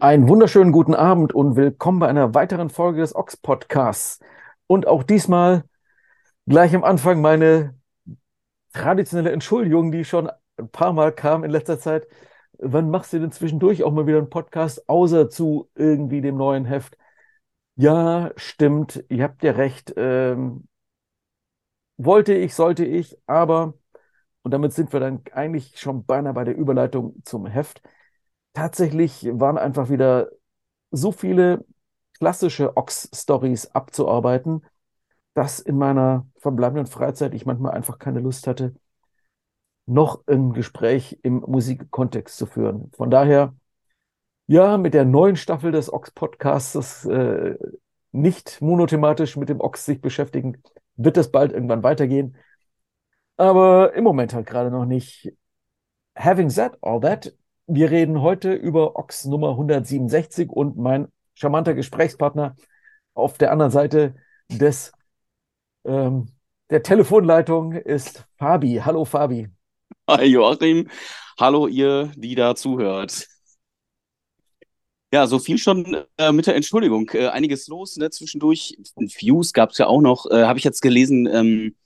Einen wunderschönen guten Abend und willkommen bei einer weiteren Folge des Ox Podcasts. Und auch diesmal gleich am Anfang meine traditionelle Entschuldigung, die schon ein paar Mal kam in letzter Zeit. Wann machst du denn zwischendurch auch mal wieder einen Podcast, außer zu irgendwie dem neuen Heft? Ja, stimmt, ihr habt ja recht. Ähm, wollte ich, sollte ich, aber, und damit sind wir dann eigentlich schon beinahe bei der Überleitung zum Heft tatsächlich waren einfach wieder so viele klassische Ox-Stories abzuarbeiten, dass in meiner verbleibenden Freizeit ich manchmal einfach keine Lust hatte, noch ein Gespräch im Musikkontext zu führen. Von daher, ja, mit der neuen Staffel des Ox-Podcasts, das äh, nicht monothematisch mit dem Ox sich beschäftigen, wird es bald irgendwann weitergehen. Aber im Moment halt gerade noch nicht. Having said all that, wir reden heute über Ox Nummer 167 und mein charmanter Gesprächspartner auf der anderen Seite des, ähm, der Telefonleitung ist Fabi. Hallo Fabi. Hi Joachim. Hallo ihr, die da zuhört. Ja, so viel schon äh, mit der Entschuldigung. Äh, einiges los ne, zwischendurch. Views gab es ja auch noch. Äh, Habe ich jetzt gelesen, ähm,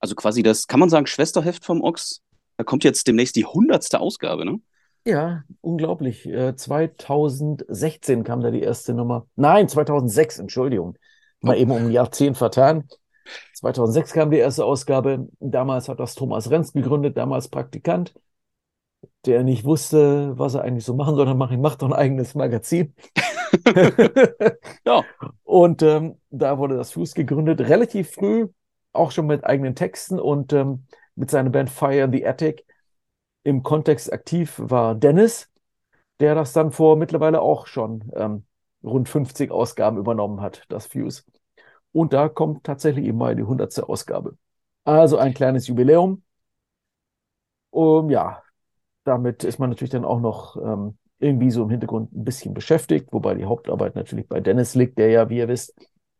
also quasi das, kann man sagen, Schwesterheft vom Ox. Da kommt jetzt demnächst die hundertste Ausgabe, ne? Ja, unglaublich. 2016 äh, kam da die erste Nummer. Nein, 2006, Entschuldigung. Mal eben um ein Jahrzehnt vertan. 2006 kam die erste Ausgabe. Damals hat das Thomas Renz gegründet, damals Praktikant, der nicht wusste, was er eigentlich so machen soll. Dann macht, macht doch ein eigenes Magazin. ja. Und ähm, da wurde das Fuß gegründet, relativ früh, auch schon mit eigenen Texten und ähm, mit seiner Band Fire in the Attic im Kontext aktiv war Dennis, der das dann vor mittlerweile auch schon ähm, rund 50 Ausgaben übernommen hat, das Fuse. Und da kommt tatsächlich eben mal die 100. Ausgabe. Also ein kleines Jubiläum. Um, ja, damit ist man natürlich dann auch noch ähm, irgendwie so im Hintergrund ein bisschen beschäftigt, wobei die Hauptarbeit natürlich bei Dennis liegt, der ja, wie ihr wisst,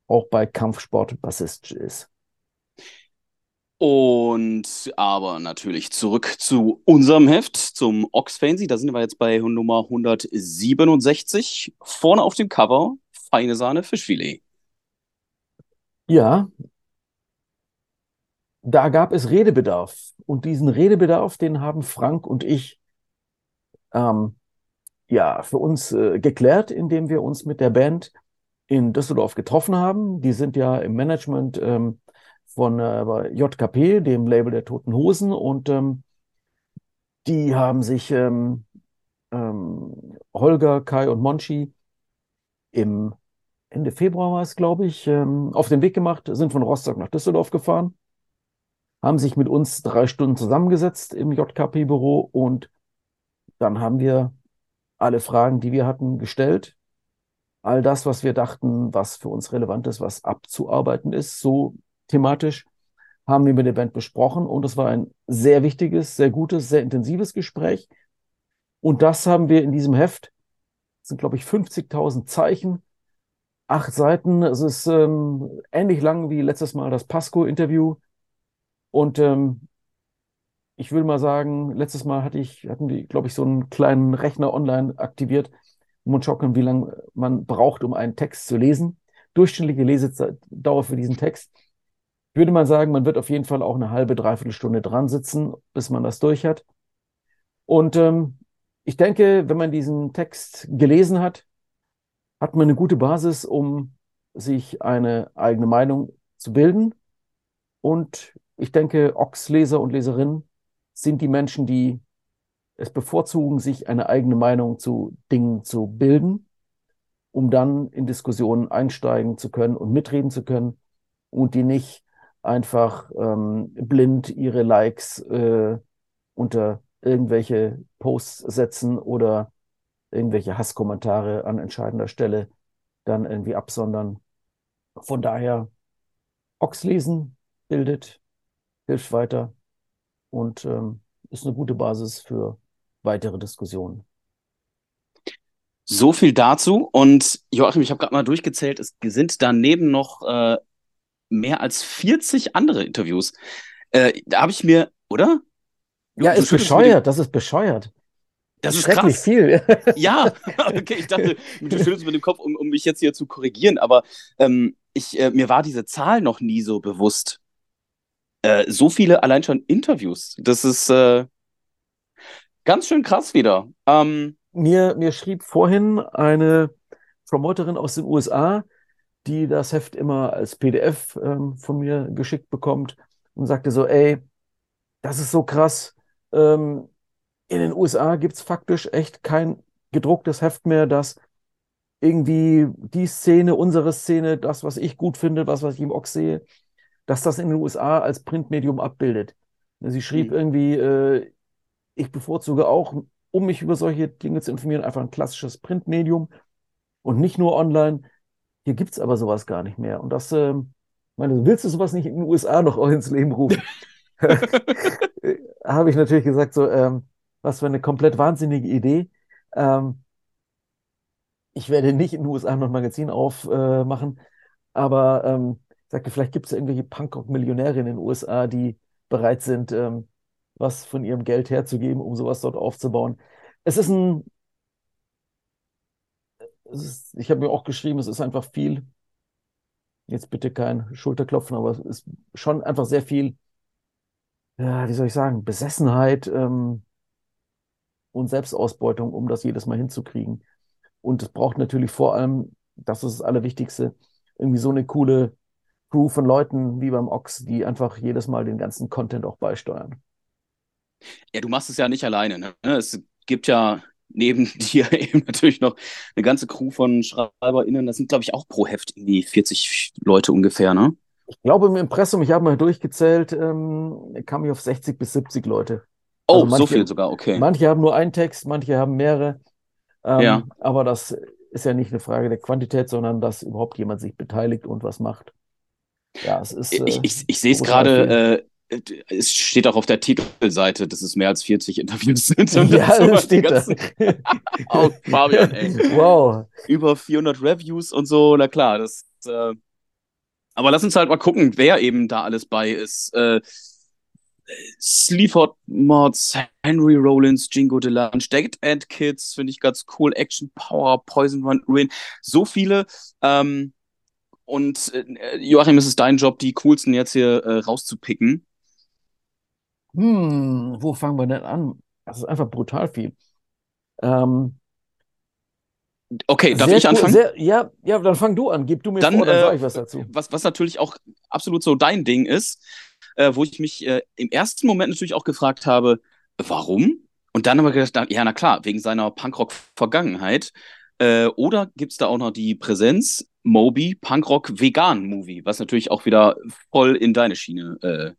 auch bei Kampfsport Bassist ist. Und aber natürlich zurück zu unserem Heft, zum Ox Fancy. Da sind wir jetzt bei Nummer 167. Vorne auf dem Cover feine Sahne Fischfilet. Ja, da gab es Redebedarf. Und diesen Redebedarf, den haben Frank und ich ähm, ja für uns äh, geklärt, indem wir uns mit der Band in Düsseldorf getroffen haben. Die sind ja im Management ähm, von äh, JKP, dem Label der Toten Hosen. Und ähm, die haben sich ähm, ähm, Holger, Kai und Monchi im Ende Februar war es, glaube ich, ähm, auf den Weg gemacht, sind von Rostock nach Düsseldorf gefahren, haben sich mit uns drei Stunden zusammengesetzt im JKP-Büro und dann haben wir alle Fragen, die wir hatten, gestellt. All das, was wir dachten, was für uns relevant ist, was abzuarbeiten ist, so thematisch, haben wir mit der Band besprochen und es war ein sehr wichtiges, sehr gutes, sehr intensives Gespräch. Und das haben wir in diesem Heft, das sind glaube ich 50.000 Zeichen, acht Seiten. Es ist ähm, ähnlich lang wie letztes Mal das Pasco-Interview. Und ähm, ich will mal sagen, letztes Mal hatte ich, hatten die, glaube ich, so einen kleinen Rechner online aktiviert, um zu schauen, wie lange man braucht, um einen Text zu lesen. Durchschnittliche Lesedauer für diesen Text würde man sagen, man wird auf jeden Fall auch eine halbe, dreiviertel Stunde dran sitzen, bis man das durch hat. Und ähm, ich denke, wenn man diesen Text gelesen hat, hat man eine gute Basis, um sich eine eigene Meinung zu bilden. Und ich denke, Ox-Leser und Leserinnen sind die Menschen, die es bevorzugen, sich eine eigene Meinung zu Dingen zu bilden, um dann in Diskussionen einsteigen zu können und mitreden zu können und die nicht einfach ähm, blind ihre Likes äh, unter irgendwelche Posts setzen oder irgendwelche Hasskommentare an entscheidender Stelle dann irgendwie absondern. Von daher, Ox lesen bildet, hilft weiter und ähm, ist eine gute Basis für weitere Diskussionen. So viel dazu. Und Joachim, ich habe gerade mal durchgezählt, es sind daneben noch äh, mehr als 40 andere Interviews. Äh, da habe ich mir, oder? Ja, ist bescheuert, das ist bescheuert. Das ist schrecklich krass. viel. Ja, okay, ich dachte, du schüttelst mit dem Kopf, um, um mich jetzt hier zu korrigieren, aber ähm, ich, äh, mir war diese Zahl noch nie so bewusst. Äh, so viele allein schon Interviews. Das ist äh, ganz schön krass wieder. Ähm, Mir, mir schrieb vorhin eine Promoterin aus den USA, die das Heft immer als PDF ähm, von mir geschickt bekommt und sagte so, ey, das ist so krass. Ähm, in den USA gibt es faktisch echt kein gedrucktes Heft mehr, das irgendwie die Szene, unsere Szene, das, was ich gut finde, was, was ich im Ox sehe, dass das in den USA als Printmedium abbildet. Sie schrieb Mhm. irgendwie, äh, ich bevorzuge auch, um mich über solche Dinge zu informieren, einfach ein klassisches Printmedium und nicht nur online. Hier gibt es aber sowas gar nicht mehr. Und das, ähm, meine, willst du sowas nicht in den USA noch ins Leben rufen? Habe ich natürlich gesagt, so, ähm, was für eine komplett wahnsinnige Idee. Ähm, ich werde nicht in den USA noch ein Magazin aufmachen, aber ähm, ich sagte, vielleicht gibt es ja irgendwelche Punkrock-Millionäre in den USA, die bereit sind, ähm, was von ihrem Geld herzugeben, um sowas dort aufzubauen. Es ist ein, ist, ich habe mir auch geschrieben, es ist einfach viel, jetzt bitte kein Schulterklopfen, aber es ist schon einfach sehr viel, ja, wie soll ich sagen, Besessenheit ähm, und Selbstausbeutung, um das jedes Mal hinzukriegen. Und es braucht natürlich vor allem, das ist das Allerwichtigste, irgendwie so eine coole Crew von Leuten wie beim Ox, die einfach jedes Mal den ganzen Content auch beisteuern. ja, du machst es ja nicht alleine. Ne? Es gibt ja neben dir eben natürlich noch eine ganze Crew von SchreiberInnen. Das sind, glaube ich, auch pro Heft irgendwie 40 Leute ungefähr, ne? Ich glaube, im Impressum, ich habe mal durchgezählt, ähm, kam ich auf 60 bis 70 Leute. Oh, Also so manche, viel sogar, okay. manche haben nur einen Text, manche haben mehrere. Ja. Ähm, aber das ist ja nicht eine Frage der Quantität, sondern dass überhaupt jemand sich beteiligt und was macht. Ja, es ist Ich, äh, ich, ich sehe es gerade, es steht auch auf der Titelseite, dass es mehr als 40 Interviews sind. Und Ja, dazu das steht da. ganzen, oh, Fabian, ey. Wow. Über 400 Reviews und so, na klar, das, äh, aber lass uns halt mal gucken, wer eben da alles bei ist. Äh, Sleaford Mods, Henry Rollins, Jingo DeLange, Dead End Kids, finde ich ganz cool, Action Power, Poison Run Rain, so viele. Ähm, und äh, Joachim, es ist dein Job, die coolsten jetzt hier äh, rauszupicken. Hm, wo fangen wir denn an? Das ist einfach brutal viel. Ähm, Okay, darf sehr ich cool, anfangen? sehr, ja, ja, dann fang du an. Gib du mir Dann, vor, dann äh, sage ich was dazu. was, was natürlich auch absolut so dein Ding ist, äh, wo ich mich äh, im ersten Moment natürlich auch gefragt habe, warum? Und dann aber gedacht, ja, na klar, wegen seiner Punkrock-Vergangenheit. Äh, oder gibt es da auch noch die Präsenz Moby Punkrock Vegan Movie, was natürlich auch wieder voll in deine Schiene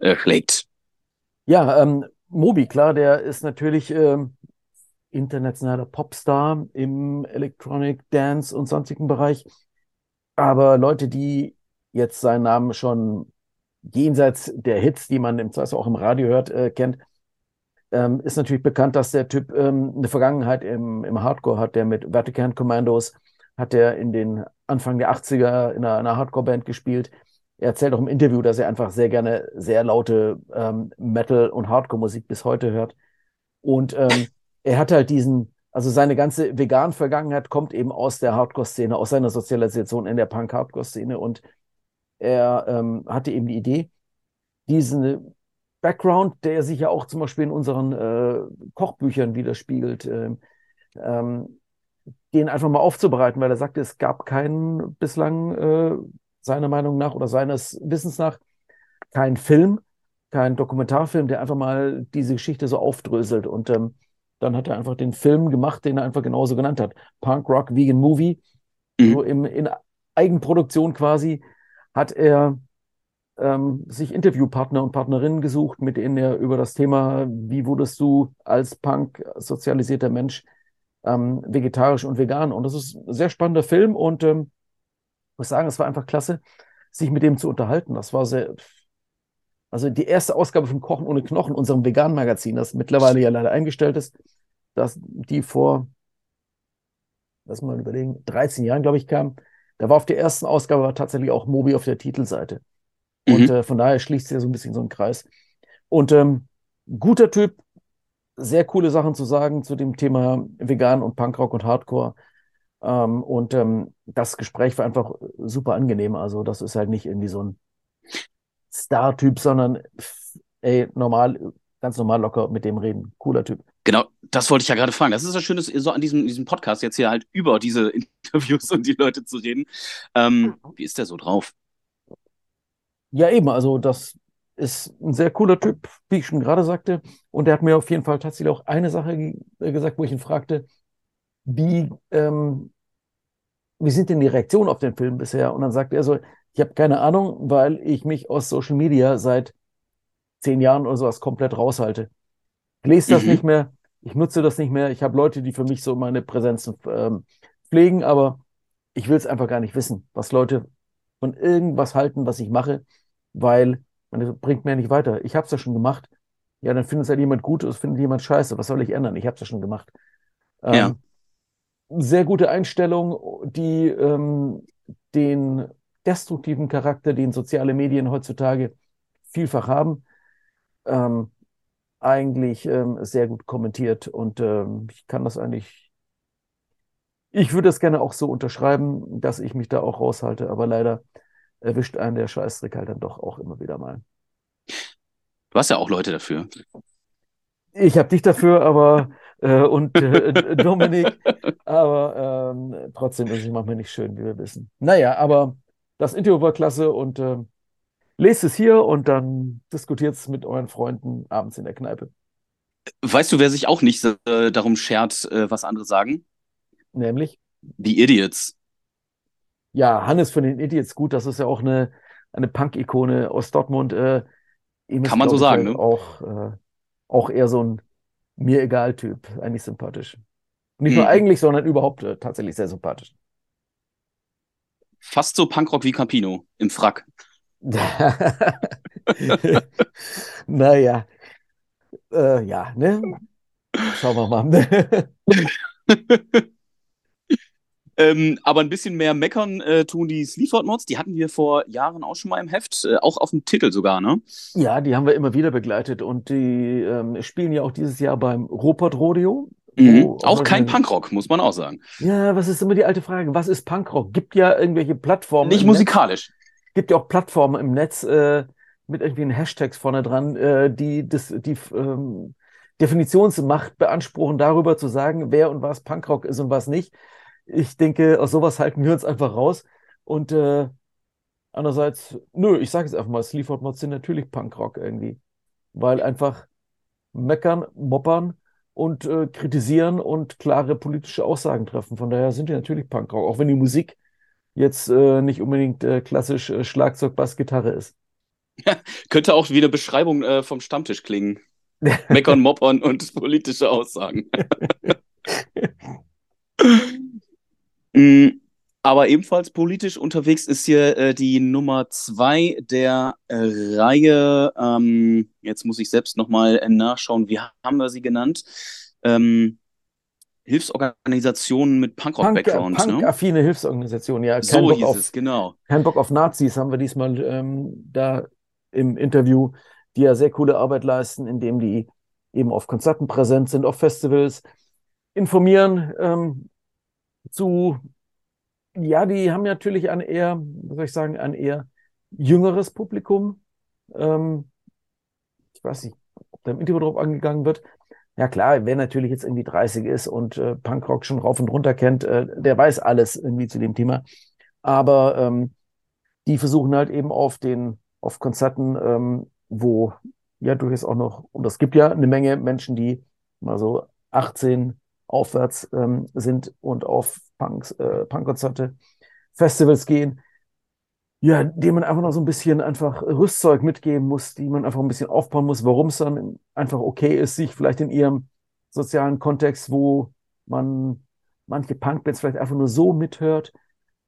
äh, äh, schlägt. Ja, ähm, Moby, klar, der ist natürlich ähm, internationaler Popstar im Electronic Dance und sonstigen Bereich. Aber Leute, die jetzt seinen Namen schon jenseits der Hits, die man im Zweifel auch im Radio hört, äh, kennt, ähm, ist natürlich bekannt, dass der Typ ähm, eine Vergangenheit im, im Hardcore hat, der mit Vatican Commandos hat er in den Anfang der 80er in einer, einer Hardcore-Band gespielt. Er erzählt auch im Interview, dass er einfach sehr gerne sehr laute ähm, Metal- und Hardcore-Musik bis heute hört. Und ähm, er hat halt diesen, also seine ganze Vegan-Vergangenheit kommt eben aus der Hardcore-Szene, aus seiner Sozialisation in der Punk-Hardcore-Szene. Und er ähm, hatte eben die Idee, diesen Background, der sich ja auch zum Beispiel in unseren äh, Kochbüchern widerspiegelt, ähm, den einfach mal aufzubereiten, weil er sagte, es gab keinen bislang, äh, seiner Meinung nach oder seines Wissens nach, keinen Film, keinen Dokumentarfilm, der einfach mal diese Geschichte so aufdröselt. Und ähm, dann hat er einfach den Film gemacht, den er einfach genauso genannt hat. Punk Rock Vegan Movie. Mhm. So im, in Eigenproduktion quasi hat er ähm, sich Interviewpartner und Partnerinnen gesucht, mit denen er über das Thema, wie wurdest du als Punk sozialisierter Mensch ähm, vegetarisch und vegan. Und das ist ein sehr spannender Film und ähm, muss sagen, es war einfach klasse, sich mit dem zu unterhalten. Das war sehr, also die erste Ausgabe von Kochen ohne Knochen, unserem veganen Magazin, das mittlerweile ja leider eingestellt ist, dass die vor, lass mal überlegen, 13 Jahren, glaube ich, kam. Da war auf der ersten Ausgabe tatsächlich auch Mobi auf der Titelseite. Und Mhm. äh, von daher schließt sich ja so ein bisschen so ein Kreis. Und ähm, guter Typ, sehr coole Sachen zu sagen zu dem Thema Vegan und Punkrock und Hardcore. Ähm, und ähm, das Gespräch war einfach super angenehm. Also das ist halt nicht irgendwie so ein Star-Typ, sondern ey, normal, ganz normal locker mit dem reden. Cooler Typ. Genau, das wollte ich ja gerade fragen. Das ist das Schöne, so an diesem, diesem Podcast jetzt hier halt über diese Interviews und die Leute zu reden. Ähm, wie ist der so drauf? Ja, eben, also das ist ein sehr cooler Typ, wie ich schon gerade sagte. Und er hat mir auf jeden Fall tatsächlich auch eine Sache gesagt, wo ich ihn fragte, wie, ähm, wie sind denn die Reaktionen auf den Film bisher? Und dann sagte er so, ich habe keine Ahnung, weil ich mich aus Social Media seit zehn Jahren oder sowas komplett raushalte. Ich lese das mhm. nicht mehr, ich nutze das nicht mehr. Ich habe Leute, die für mich so meine Präsenzen ähm, pflegen, aber ich will es einfach gar nicht wissen, was Leute von irgendwas halten, was ich mache, weil das bringt mir nicht weiter. Ich habe es ja schon gemacht. Ja, dann findet es halt jemand gut, es findet jemand scheiße. Was soll ich ändern? Ich habe es ja schon gemacht. Ähm, ja. Sehr gute Einstellung, die ähm, den destruktiven Charakter, den soziale Medien heutzutage vielfach haben, ähm, eigentlich ähm, sehr gut kommentiert. Und ähm, ich kann das eigentlich, ich würde es gerne auch so unterschreiben, dass ich mich da auch raushalte, aber leider erwischt einen der Scheißdreck halt dann doch auch immer wieder mal. Du hast ja auch Leute dafür. Ich habe dich dafür, aber äh, und äh, Dominik, aber ähm, trotzdem ist es manchmal nicht schön, wie wir wissen. Naja, aber das Interview war klasse und äh, lest es hier und dann diskutiert es mit euren Freunden abends in der Kneipe. Weißt du, wer sich auch nicht äh, darum schert, äh, was andere sagen? Nämlich? Die Idiots. Ja, Hannes von den Idiots, gut, das ist ja auch eine, eine Punk-Ikone aus Dortmund. Äh, Kann man so sagen, halt ne? Auch, äh, auch eher so ein mir egal Typ, eigentlich sympathisch. Nicht mhm. nur eigentlich, sondern überhaupt äh, tatsächlich sehr sympathisch. Fast so Punkrock wie Campino im Frack. naja, äh, ja, ne? Schauen wir mal. ähm, aber ein bisschen mehr meckern äh, tun die Sleaford-Mods. Die hatten wir vor Jahren auch schon mal im Heft, äh, auch auf dem Titel sogar, ne? Ja, die haben wir immer wieder begleitet und die ähm, spielen ja auch dieses Jahr beim Robert Rodeo. Mhm. Auch kein Punkrock, muss man auch sagen. Ja, was ist immer die alte Frage? Was ist Punkrock? Gibt ja irgendwelche Plattformen. Nicht musikalisch. Netz. Gibt ja auch Plattformen im Netz äh, mit irgendwie Hashtags vorne dran, äh, die das, die ähm, Definitionsmacht beanspruchen, darüber zu sagen, wer und was Punkrock ist und was nicht. Ich denke, aus sowas halten wir uns einfach raus. Und äh, andererseits, nö, ich sage es einfach mal, Sleaford Mods sind natürlich Punkrock irgendwie. Weil einfach meckern, moppern und äh, kritisieren und klare politische Aussagen treffen. Von daher sind die natürlich Punkrock, auch wenn die Musik jetzt äh, nicht unbedingt äh, klassisch äh, Schlagzeug, Bass, Gitarre ist. Ja, könnte auch wie eine Beschreibung äh, vom Stammtisch klingen. Meckern, moppern und politische Aussagen. Mm, aber ebenfalls politisch unterwegs ist hier äh, die Nummer zwei der äh, Reihe. Ähm, jetzt muss ich selbst nochmal äh, nachschauen, wie haben wir sie genannt? Ähm, Hilfsorganisationen mit Punkrock-Background. Punk, Punk-affine ne? Hilfsorganisationen, ja. Kein so Bock hieß auf, es, genau. Kein Bock auf Nazis haben wir diesmal ähm, da im Interview, die ja sehr coole Arbeit leisten, indem die eben auf Konzerten präsent sind, auf Festivals, informieren ähm, zu, ja, die haben natürlich ein eher, was soll ich sagen, ein eher jüngeres Publikum. Ähm, ich weiß nicht, ob da im Interview drauf angegangen wird. Ja klar, wer natürlich jetzt irgendwie 30 ist und äh, Punkrock schon rauf und runter kennt, äh, der weiß alles irgendwie zu dem Thema. Aber ähm, die versuchen halt eben auf den, auf Konzerten, ähm, wo ja durchaus auch noch, und es gibt ja eine Menge Menschen, die mal so 18 aufwärts ähm, sind und auf Punks, äh, Punkkonzerte, Festivals gehen, ja, dem man einfach noch so ein bisschen einfach Rüstzeug mitgeben muss, die man einfach ein bisschen aufbauen muss, warum es dann einfach okay ist, sich vielleicht in ihrem sozialen Kontext, wo man manche Punkbands vielleicht einfach nur so mithört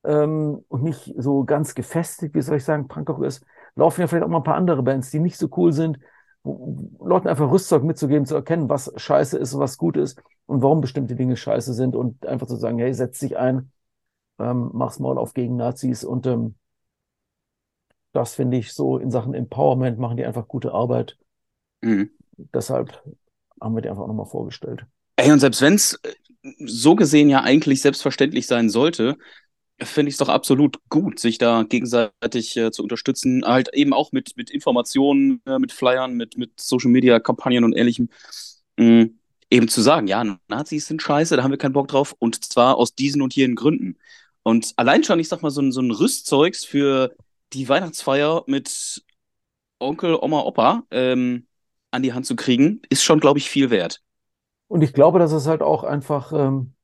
ähm, und nicht so ganz gefestigt, wie soll ich sagen, Punkrock ist, laufen ja vielleicht auch mal ein paar andere Bands, die nicht so cool sind, Leuten einfach Rüstzeug mitzugeben, zu erkennen, was scheiße ist und was gut ist und warum bestimmte Dinge scheiße sind und einfach zu sagen, hey, setz dich ein, ähm, mach's mal auf gegen Nazis und ähm, das finde ich so in Sachen Empowerment machen die einfach gute Arbeit. Mhm. Deshalb haben wir die einfach nochmal vorgestellt. Ey, und selbst wenn es so gesehen ja eigentlich selbstverständlich sein sollte, finde ich es doch absolut gut, sich da gegenseitig äh, zu unterstützen, halt eben auch mit, mit Informationen, äh, mit Flyern, mit, mit Social Media Kampagnen und ähnlichem. Mh, eben zu sagen, ja, Nazis sind scheiße, da haben wir keinen Bock drauf und zwar aus diesen und jenen Gründen. Und allein schon, ich sag mal, so ein, so ein Rüstzeugs für die Weihnachtsfeier mit Onkel, Oma, Opa ähm, an die Hand zu kriegen, ist schon, glaube ich, viel wert. Und ich glaube, dass es halt auch einfach ähm,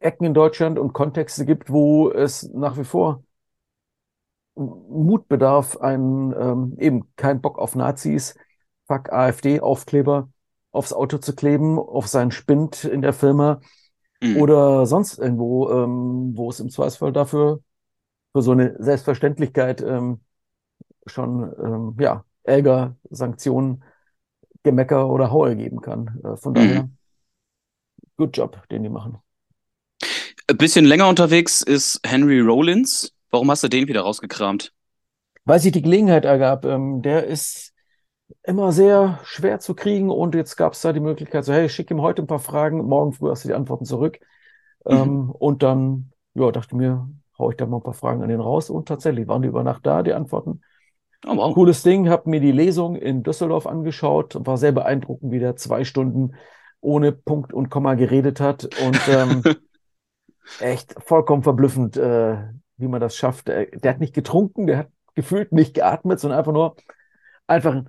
Ecken in Deutschland und Kontexte gibt, wo es nach wie vor Mut bedarf, einen ähm, eben kein Bock auf Nazis, fuck AfD-Aufkleber aufs Auto zu kleben, auf seinen Spind in der Firma mhm. oder sonst irgendwo, ähm, wo es im Zweifelsfall dafür für so eine Selbstverständlichkeit ähm, schon ähm, ja Ärger, Sanktionen, Gemecker oder Haue geben kann. Äh, von daher, mhm. good job, den die machen. Ein bisschen länger unterwegs ist Henry Rollins. Warum hast du den wieder rausgekramt? Weil sich die Gelegenheit ergab. Ähm, der ist immer sehr schwer zu kriegen und jetzt gab es da die Möglichkeit, so hey, schick ihm heute ein paar Fragen, morgen früh hast du die Antworten zurück. Mhm. Ähm, und dann, ja, dachte mir, hau ich da mal ein paar Fragen an den raus und tatsächlich waren die über Nacht da, die Antworten. Oh, wow. Cooles Ding, habe mir die Lesung in Düsseldorf angeschaut, war sehr beeindruckend, wie der zwei Stunden ohne Punkt und Komma geredet hat und ähm, echt vollkommen verblüffend, äh, wie man das schafft. Der, der, hat nicht getrunken, der hat gefühlt nicht geatmet, sondern einfach nur einfach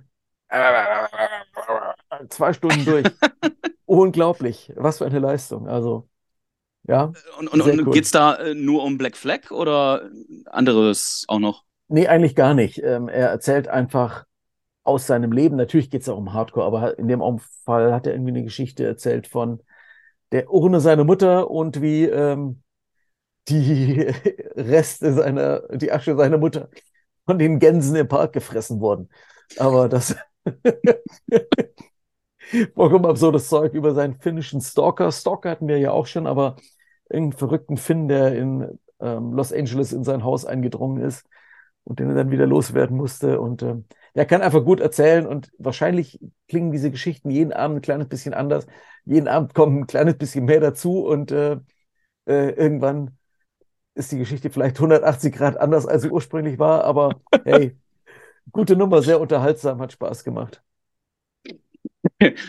zwei Stunden durch. Unglaublich, was für eine Leistung. Also ja. Und, und, und cool. geht es da äh, nur um Black Flag oder anderes auch noch? Nee, eigentlich gar nicht. Ähm, er erzählt einfach aus seinem Leben. Natürlich geht es auch um Hardcore, aber in dem Fall hat er irgendwie eine Geschichte erzählt von der Urne seiner Mutter und wie ähm, die Reste seiner, die Asche seiner Mutter von den Gänsen im Park gefressen wurden. Aber das vollkommen absurdes Zeug über seinen finnischen Stalker. Stalker hatten wir ja auch schon, aber irgendeinen verrückten Finn, der in ähm, Los Angeles in sein Haus eingedrungen ist und den er dann wieder loswerden musste. Und ähm, er kann einfach gut erzählen und wahrscheinlich klingen diese Geschichten jeden Abend ein kleines bisschen anders. Jeden Abend kommt ein kleines bisschen mehr dazu und äh, äh, irgendwann ist die Geschichte vielleicht 180 Grad anders, als sie ursprünglich war. Aber hey, gute Nummer, sehr unterhaltsam, hat Spaß gemacht.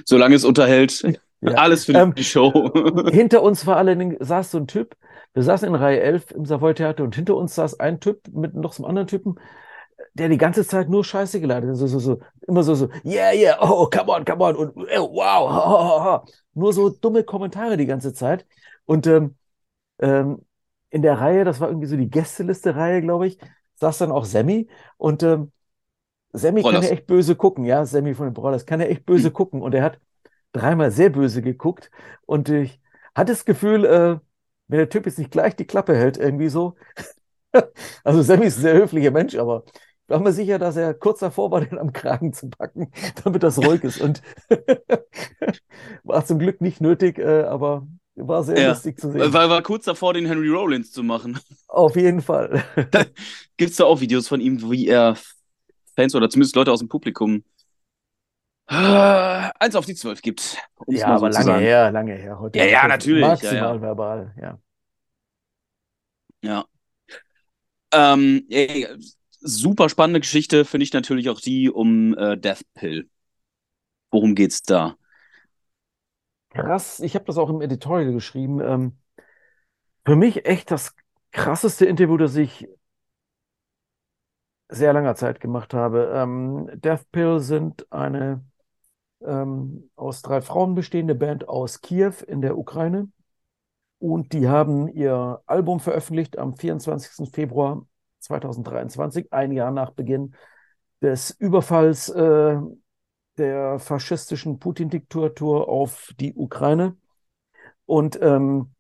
Solange es unterhält, ja. alles für ähm, die Show. hinter uns war allerdings, saß so ein Typ, wir saßen in Reihe 11 im Savoy Theater und hinter uns saß ein Typ mit noch so einem anderen Typen, der die ganze Zeit nur Scheiße geladen hat. So, so, so, immer so, so, yeah, yeah, oh, come on, come on, und oh, wow, ha, ha, ha. nur so dumme Kommentare die ganze Zeit. Und ähm, ähm, in der Reihe, das war irgendwie so die Gästeliste-Reihe, glaube ich, saß dann auch Sammy und ähm, Sammy Brollers. kann ja echt böse gucken, ja, Sammy von den Brothers kann ja echt böse hm. gucken und er hat dreimal sehr böse geguckt und ich hatte das Gefühl, äh, wenn der Typ jetzt nicht gleich die Klappe hält, irgendwie so. also Sammy ist ein sehr höflicher Mensch, aber war mir sicher, dass er kurz davor war, den am Kragen zu packen, damit das ruhig ist. Und war zum Glück nicht nötig, äh, aber war sehr ja. lustig zu sehen. War, war kurz davor, den Henry Rollins zu machen. Auf jeden Fall. Gibt es da auch Videos von ihm, wie er Fans oder zumindest Leute aus dem Publikum äh, eins auf die zwölf gibt. Ja, aber so lange her, lange her. Heute ja, ja, natürlich. Maximal ja, ja. verbal, ja. Ja. Ähm, ey, super spannende Geschichte finde ich natürlich auch die um äh, Death Pill. Worum geht's da? Krass, ich habe das auch im Editorial geschrieben. Ähm, für mich echt das krasseste Interview, das ich sehr langer Zeit gemacht habe. Ähm, Death Pill sind eine ähm, aus drei Frauen bestehende Band aus Kiew in der Ukraine. Und die haben ihr Album veröffentlicht am 24. Februar 2023, ein Jahr nach Beginn des Überfalls äh, der faschistischen Putin-Diktatur auf die Ukraine. Und ähm,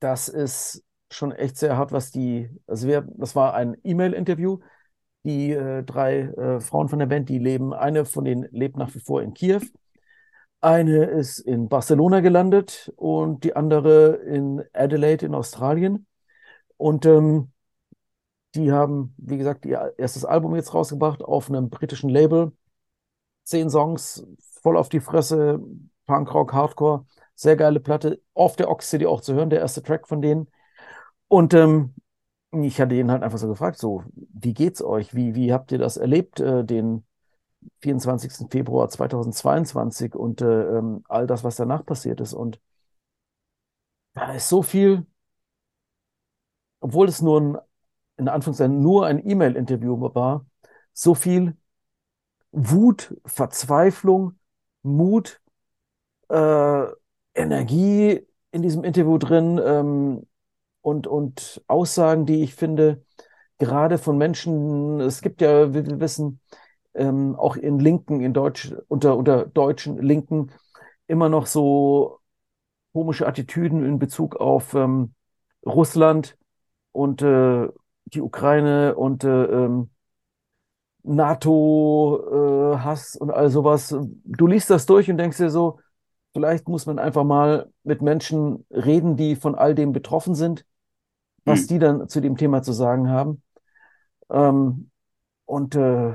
das ist schon echt sehr hart, was die, also wir, das war ein E-Mail-Interview. Die äh, drei äh, Frauen von der Band, die leben, eine von denen lebt nach wie vor in Kiew, eine ist in Barcelona gelandet und die andere in Adelaide in Australien. Und ähm, die haben, wie gesagt, ihr erstes Album jetzt rausgebracht auf einem britischen Label zehn Songs, voll auf die Fresse, Punkrock, Hardcore, sehr geile Platte, auf der Ox City auch zu hören, der erste Track von denen. Und ähm, ich hatte ihn halt einfach so gefragt, so, wie geht's euch? Wie, wie habt ihr das erlebt, äh, den 24. Februar 2022 und äh, ähm, all das, was danach passiert ist? Und da ist so viel, obwohl es nur ein, in Anführungszeichen, nur ein E-Mail-Interview war, so viel Wut, Verzweiflung, Mut, äh, Energie in diesem Interview drin ähm, und, und Aussagen, die ich finde, gerade von Menschen, es gibt ja, wie wir wissen, ähm, auch in Linken, in Deutsch, unter, unter deutschen Linken, immer noch so komische Attitüden in Bezug auf ähm, Russland und äh, die Ukraine und äh, ähm, NATO-Hass äh, und all sowas. Du liest das durch und denkst dir so, vielleicht muss man einfach mal mit Menschen reden, die von all dem betroffen sind, was mhm. die dann zu dem Thema zu sagen haben. Ähm, und äh,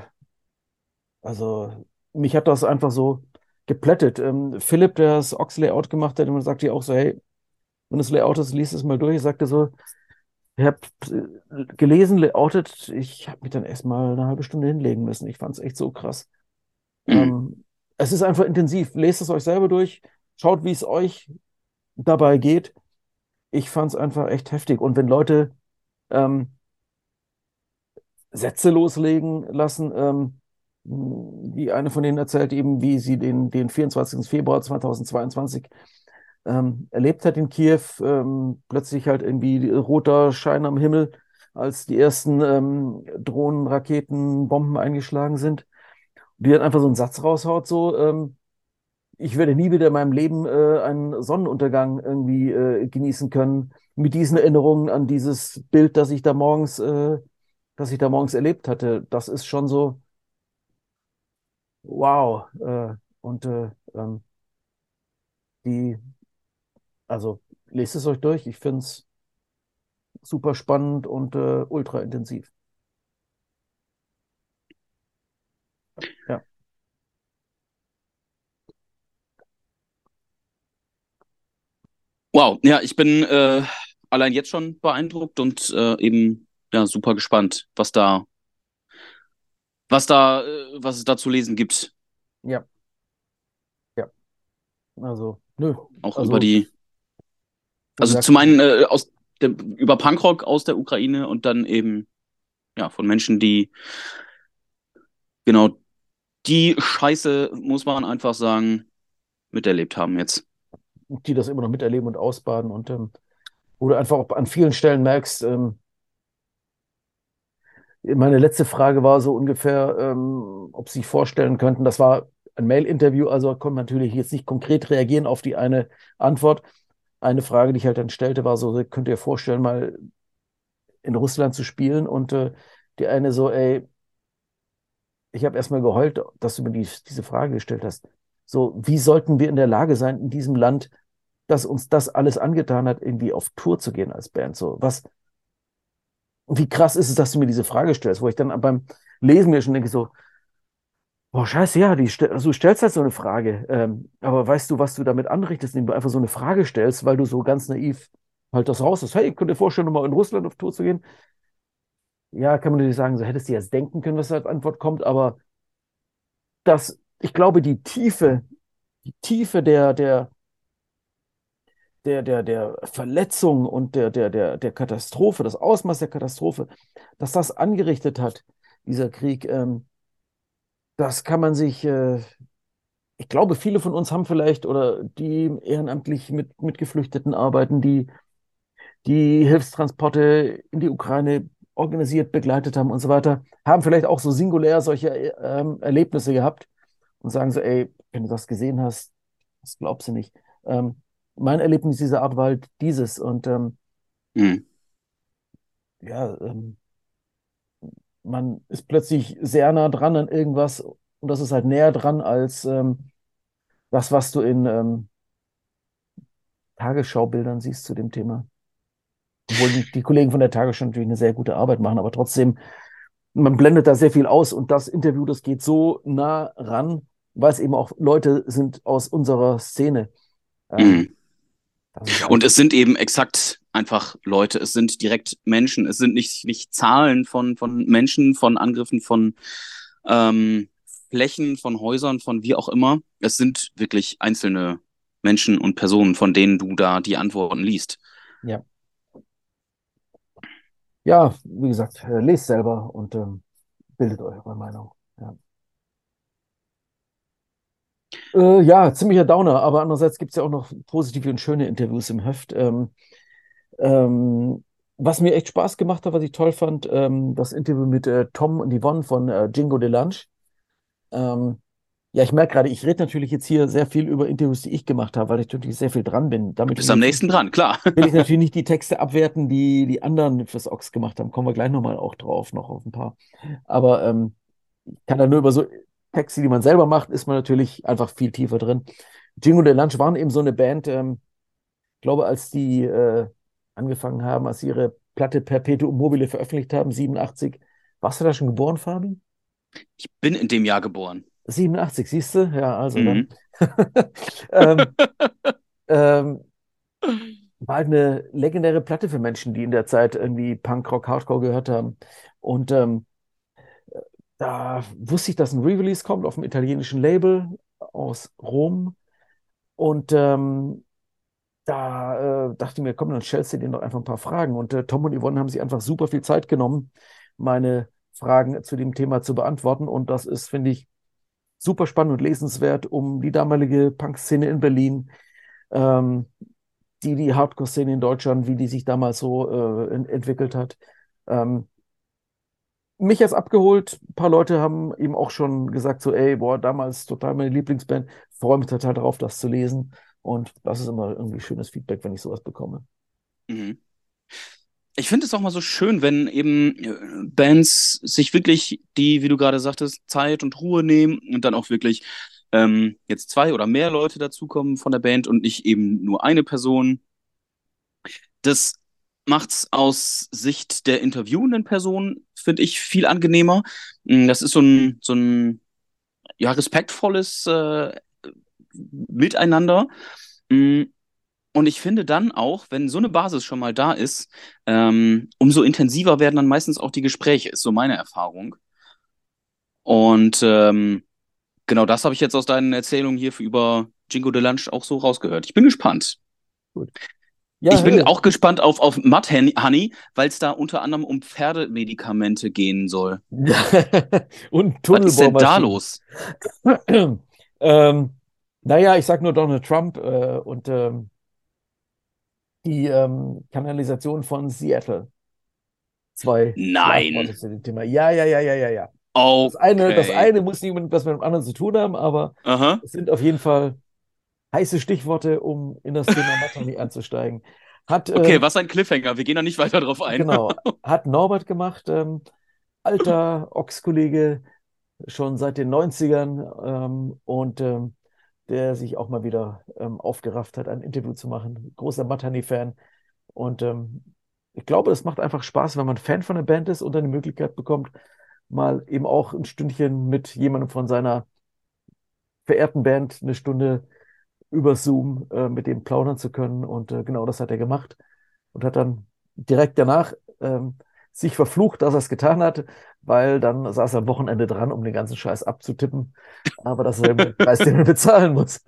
also mich hat das einfach so geplättet. Ähm, Philipp, der das Ox-Layout gemacht hat, und sagt ja auch so, hey, wenn das Layout ist, liest es mal durch. Ich sagte so, ich habe äh, gelesen, layoutet, ich habe mich dann erstmal eine halbe Stunde hinlegen müssen. Ich fand es echt so krass. Mhm. Ähm, es ist einfach intensiv. Lest es euch selber durch, schaut, wie es euch dabei geht. Ich fand es einfach echt heftig. Und wenn Leute ähm, Sätze loslegen lassen, ähm, die eine von denen erzählt eben, wie sie den, den 24. Februar 2022 ähm, erlebt hat in Kiew. Ähm, plötzlich halt irgendwie roter Schein am Himmel, als die ersten ähm, Drohnen, Raketen, Bomben eingeschlagen sind. Die dann einfach so einen Satz raushaut, so, ähm, ich werde nie wieder in meinem Leben äh, einen Sonnenuntergang irgendwie äh, genießen können. Mit diesen Erinnerungen an dieses Bild, das ich da morgens, äh, das ich da morgens erlebt hatte. Das ist schon so, wow. Äh, und äh, ähm, die also lest es euch durch. Ich finde es super spannend und äh, ultra intensiv. Ja. Wow, ja, ich bin äh, allein jetzt schon beeindruckt und äh, eben ja super gespannt, was da, was da, äh, was es da zu lesen gibt. Ja. Ja. Also, nö. Auch also, über die also zum einen äh, aus der, über Punkrock aus der Ukraine und dann eben ja von Menschen, die genau die Scheiße, muss man einfach sagen, miterlebt haben jetzt. Die das immer noch miterleben und ausbaden und ähm, wo du einfach an vielen Stellen merkst, ähm, meine letzte Frage war so ungefähr, ähm, ob Sie sich vorstellen könnten, das war ein Mail-Interview, also konnte man natürlich jetzt nicht konkret reagieren auf die eine Antwort, eine Frage, die ich halt dann stellte, war so, könnt ihr vorstellen, mal in Russland zu spielen? Und äh, die eine so, ey, ich habe erstmal geheult, dass du mir die, diese Frage gestellt hast. So, wie sollten wir in der Lage sein, in diesem Land, das uns das alles angetan hat, irgendwie auf Tour zu gehen als Band? So, was, wie krass ist es, dass du mir diese Frage stellst, wo ich dann beim Lesen mir schon denke, so, Boah, scheiße, ja, die, also du stellst halt so eine Frage. Ähm, aber weißt du, was du damit anrichtest, indem du einfach so eine Frage stellst, weil du so ganz naiv halt das raus hast. Hey, könnt ihr vorstellen, mal in Russland auf Tour zu gehen? Ja, kann man natürlich sagen, so hättest du jetzt denken können, was als Antwort kommt, aber das, ich glaube, die Tiefe, die Tiefe der, der, der, der, der Verletzung und der, der, der, der Katastrophe, das Ausmaß der Katastrophe, dass das angerichtet hat, dieser Krieg, ähm, das kann man sich, äh, ich glaube, viele von uns haben vielleicht oder die ehrenamtlich mit, mit Geflüchteten arbeiten, die die Hilfstransporte in die Ukraine organisiert, begleitet haben und so weiter, haben vielleicht auch so singulär solche ähm, Erlebnisse gehabt und sagen so, ey, wenn du das gesehen hast, das glaubst du nicht. Ähm, mein Erlebnis dieser Art war halt dieses und ähm, mhm. ja, ähm, man ist plötzlich sehr nah dran an irgendwas und das ist halt näher dran als ähm, das, was du in ähm, Tagesschaubildern siehst zu dem Thema. Obwohl die, die, Kollegen von der Tagesschau natürlich eine sehr gute Arbeit machen, aber trotzdem, man blendet da sehr viel aus und das Interview, das geht so nah ran weil es eben auch Leute sind aus unserer Szene. Ähm, mhm. Und es sind eben exakt einfach Leute, es sind direkt Menschen, es sind nicht, nicht Zahlen von, von Menschen, von Angriffen, von ähm, Flächen, von Häusern, von wie auch immer. Es sind wirklich einzelne Menschen und Personen, von denen du da die Antworten liest. Ja. Ja, wie gesagt, äh, lest selber und ähm, bildet eure Meinung. Ja. Äh, ja, ziemlicher Downer, aber andererseits gibt es ja auch noch positive und schöne Interviews im Heft. Ähm, ähm, was mir echt Spaß gemacht hat, was ich toll fand, ähm, das Interview mit äh, Tom und Yvonne von äh, Jingo de Lunch. Ähm, ja, ich merke gerade, ich rede natürlich jetzt hier sehr viel über Interviews, die ich gemacht habe, weil ich natürlich sehr viel dran bin. Damit du bist am nächsten dran, klar. will ich natürlich nicht die Texte abwerten, die die anderen fürs Ox gemacht haben. Kommen wir gleich nochmal auch drauf, noch auf ein paar. Aber ähm, ich kann da nur über so Texte, die man selber macht, ist man natürlich einfach viel tiefer drin. Jingo de Lunch waren eben so eine Band, ähm, ich glaube, als die äh, angefangen haben, als sie ihre Platte Perpetuum mobile veröffentlicht haben, 87. Warst du da schon geboren, Fabi? Ich bin in dem Jahr geboren. 87, siehst du? Ja, also mhm. dann. ähm, ähm, war halt eine legendäre Platte für Menschen, die in der Zeit irgendwie Punk, Rock, Hardcore gehört haben. Und ähm, da wusste ich, dass ein Re-Release kommt auf dem italienischen Label aus Rom. Und ähm, da äh, dachte ich mir, komm, dann stellst du dir doch einfach ein paar Fragen. Und äh, Tom und Yvonne haben sich einfach super viel Zeit genommen, meine Fragen zu dem Thema zu beantworten. Und das ist, finde ich, super spannend und lesenswert um die damalige Punk-Szene in Berlin, ähm, die, die Hardcore-Szene in Deutschland, wie die sich damals so äh, ent entwickelt hat. Ähm, mich jetzt abgeholt. Ein paar Leute haben ihm auch schon gesagt, so, ey, boah, damals total meine Lieblingsband. Freue mich total darauf, das zu lesen. Und das ist immer irgendwie schönes Feedback, wenn ich sowas bekomme. Mhm. Ich finde es auch mal so schön, wenn eben äh, Bands sich wirklich die, wie du gerade sagtest, Zeit und Ruhe nehmen und dann auch wirklich ähm, jetzt zwei oder mehr Leute dazukommen von der Band und nicht eben nur eine Person. Das macht es aus Sicht der interviewenden Person, finde ich, viel angenehmer. Mm, das ist so ein, so ein ja, respektvolles äh, Miteinander. Mm, und ich finde dann auch, wenn so eine Basis schon mal da ist, ähm, umso intensiver werden dann meistens auch die Gespräche, ist so meine Erfahrung. Und ähm, genau das habe ich jetzt aus deinen Erzählungen hier über Jingo de Lunch auch so rausgehört. Ich bin gespannt. Gut. Ja, ich bin hey. auch gespannt auf, auf Mud Honey, weil es da unter anderem um Pferdemedikamente gehen soll. Und Tunnelbohrmaschinen. Was ist denn da los? ähm, naja, ich sag nur Donald Trump äh, und ähm, die ähm, Kanalisation von Seattle. Zwei. Nein. Thema. Ja, ja, ja, ja, ja, ja. Okay. Das, eine, das eine muss nicht mit, was mit dem anderen zu tun haben, aber Aha. es sind auf jeden Fall heiße Stichworte, um in das Thema Matani einzusteigen. Hat, okay, äh, was ein Cliffhanger. Wir gehen da nicht weiter drauf ein. Genau. Hat Norbert gemacht, ähm, alter Ochs-Kollege, schon seit den 90ern ähm, und ähm, der sich auch mal wieder ähm, aufgerafft hat, ein Interview zu machen. Großer Matani-Fan. Und ähm, ich glaube, es macht einfach Spaß, wenn man Fan von der Band ist und dann die Möglichkeit bekommt, mal eben auch ein Stündchen mit jemandem von seiner verehrten Band eine Stunde über Zoom äh, mit dem plaudern zu können. Und äh, genau das hat er gemacht und hat dann direkt danach ähm, sich verflucht, dass er es getan hat, weil dann saß er am Wochenende dran, um den ganzen Scheiß abzutippen. Aber das ist der Preis, den er bezahlen muss.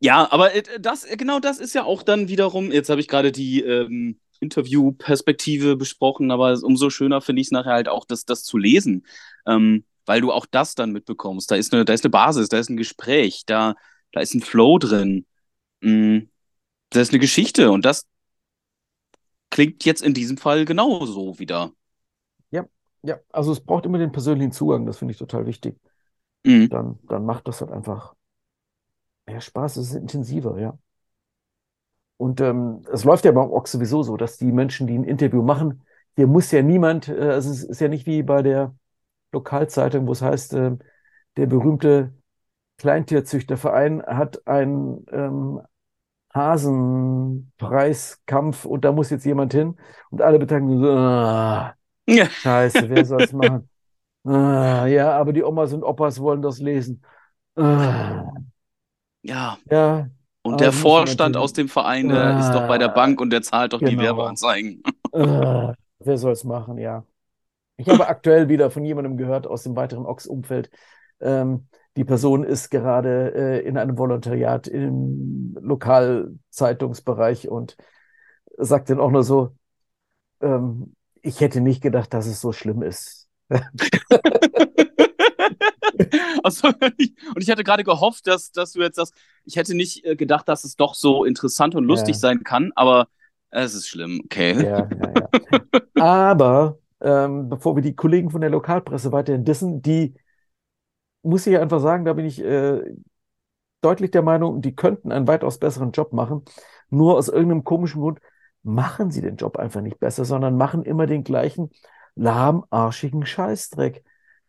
ja, aber äh, das, genau das ist ja auch dann wiederum, jetzt habe ich gerade die ähm, Interview-Perspektive besprochen, aber umso schöner finde ich es nachher halt auch, das, das zu lesen. Ähm, weil du auch das dann mitbekommst. Da ist eine, da ist eine Basis, da ist ein Gespräch, da, da ist ein Flow drin. Mm, da ist eine Geschichte und das klingt jetzt in diesem Fall genauso wieder. Ja, ja, also es braucht immer den persönlichen Zugang, das finde ich total wichtig. Mhm. Dann, dann macht das halt einfach mehr Spaß, es ist intensiver, ja. Und ähm, es läuft ja beim Ox sowieso so, dass die Menschen, die ein Interview machen, hier muss ja niemand, äh, also es ist ja nicht wie bei der Lokalzeitung, wo es heißt, äh, der berühmte Kleintierzüchterverein hat ein ähm, Hasenpreiskampf und da muss jetzt jemand hin und alle Beteiligten so, ah, ja. scheiße, wer soll es machen? Ah, ja, aber die Omas und Opas wollen das lesen. Ah, Ja. ja, Und der Vorstand aus dem Verein, der ist doch bei der Ah, Bank und der zahlt doch die genau. Werbeanzeigen. Ah, wer soll es machen, ja. Ich habe aktuell wieder von jemandem gehört aus dem weiteren Ox-Umfeld. Ähm, die Person ist gerade äh, in einem Volontariat im Lokalzeitungsbereich und sagt dann auch nur so, ähm, ich hätte nicht gedacht, dass es so schlimm ist. Also, und ich hatte gerade gehofft, dass, dass du jetzt sagst, ich hätte nicht äh, gedacht, dass es doch so interessant und lustig Ja, sein kann, aber es ist schlimm, okay. ja, ja, ja. Aber ähm, bevor wir die Kollegen von der Lokalpresse weiterhin dissen, die muss ich einfach sagen, da bin ich äh, deutlich der Meinung, die könnten einen weitaus besseren Job machen. Nur aus irgendeinem komischen Grund machen sie den Job einfach nicht besser, sondern machen immer den gleichen lahmarschigen Scheißdreck,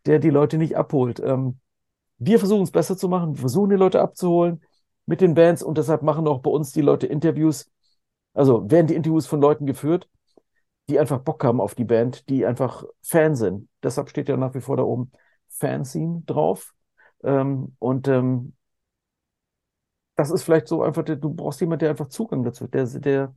der die Leute nicht abholt. Ähm, wir versuchen es besser zu machen, wir versuchen die Leute abzuholen mit den Bands und deshalb machen auch bei uns die Leute Interviews. Also werden die Interviews von Leuten geführt, die einfach Bock haben auf die Band, die einfach Fan sind. Deshalb steht ja nach wie vor da oben Fanzine drauf. Ähm, und ähm, das ist vielleicht so einfach, du brauchst jemanden, der einfach Zugang dazu, der, der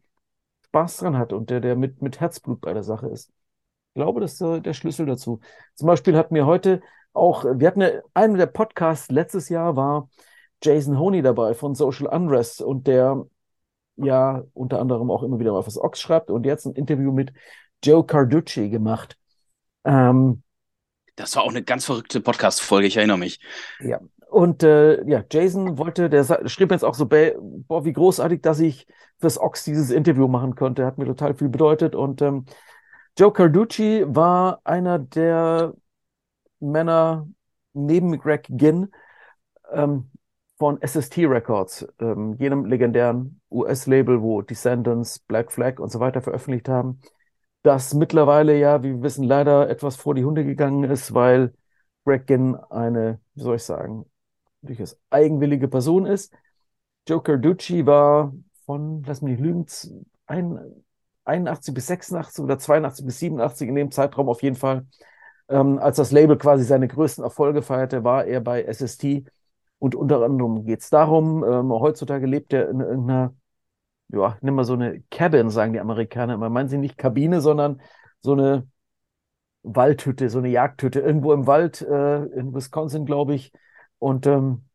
Spaß dran hat und der, der mit, mit Herzblut bei der Sache ist. Ich glaube, das ist der Schlüssel dazu. Zum Beispiel hatten wir heute auch, wir hatten eine, einen der Podcasts letztes Jahr war Jason Honey dabei von Social Unrest und der ja unter anderem auch immer wieder mal fürs Ox schreibt und jetzt ein Interview mit Joe Carducci gemacht. Ähm, Das war auch eine ganz verrückte Podcast-Folge, ich erinnere mich. Ja, und äh, ja, Jason wollte, der schrieb jetzt auch so, "Bä- boah, wie großartig, dass ich fürs Ox dieses Interview machen konnte. Hat mir total viel bedeutet. Und ähm, Joe Carducci war einer der Männer neben Greg Ginn ähm, von SST Records, ähm, jenem legendären US-Label, wo Descendants, Black Flag und so weiter veröffentlicht haben, das mittlerweile ja, wie wir wissen, leider etwas vor die Hunde gegangen ist, weil Greg eine, wie soll ich sagen, durchaus eigenwillige Person ist. Joe Carducci war von, lass mich nicht lügen, ein, 81 bis 86 oder 82 bis 87 in dem Zeitraum auf jeden Fall. Ähm, als das Label quasi seine größten Erfolge feierte, war er bei SST. Und unter anderem geht es darum, ähm, heutzutage lebt er in irgendeiner, ja, nimm mal so eine Cabin, sagen die Amerikaner. Man meint sie nicht Kabine, sondern so eine Waldhütte, so eine Jagdhütte, irgendwo im Wald, äh, in Wisconsin, glaube ich. Und ähm,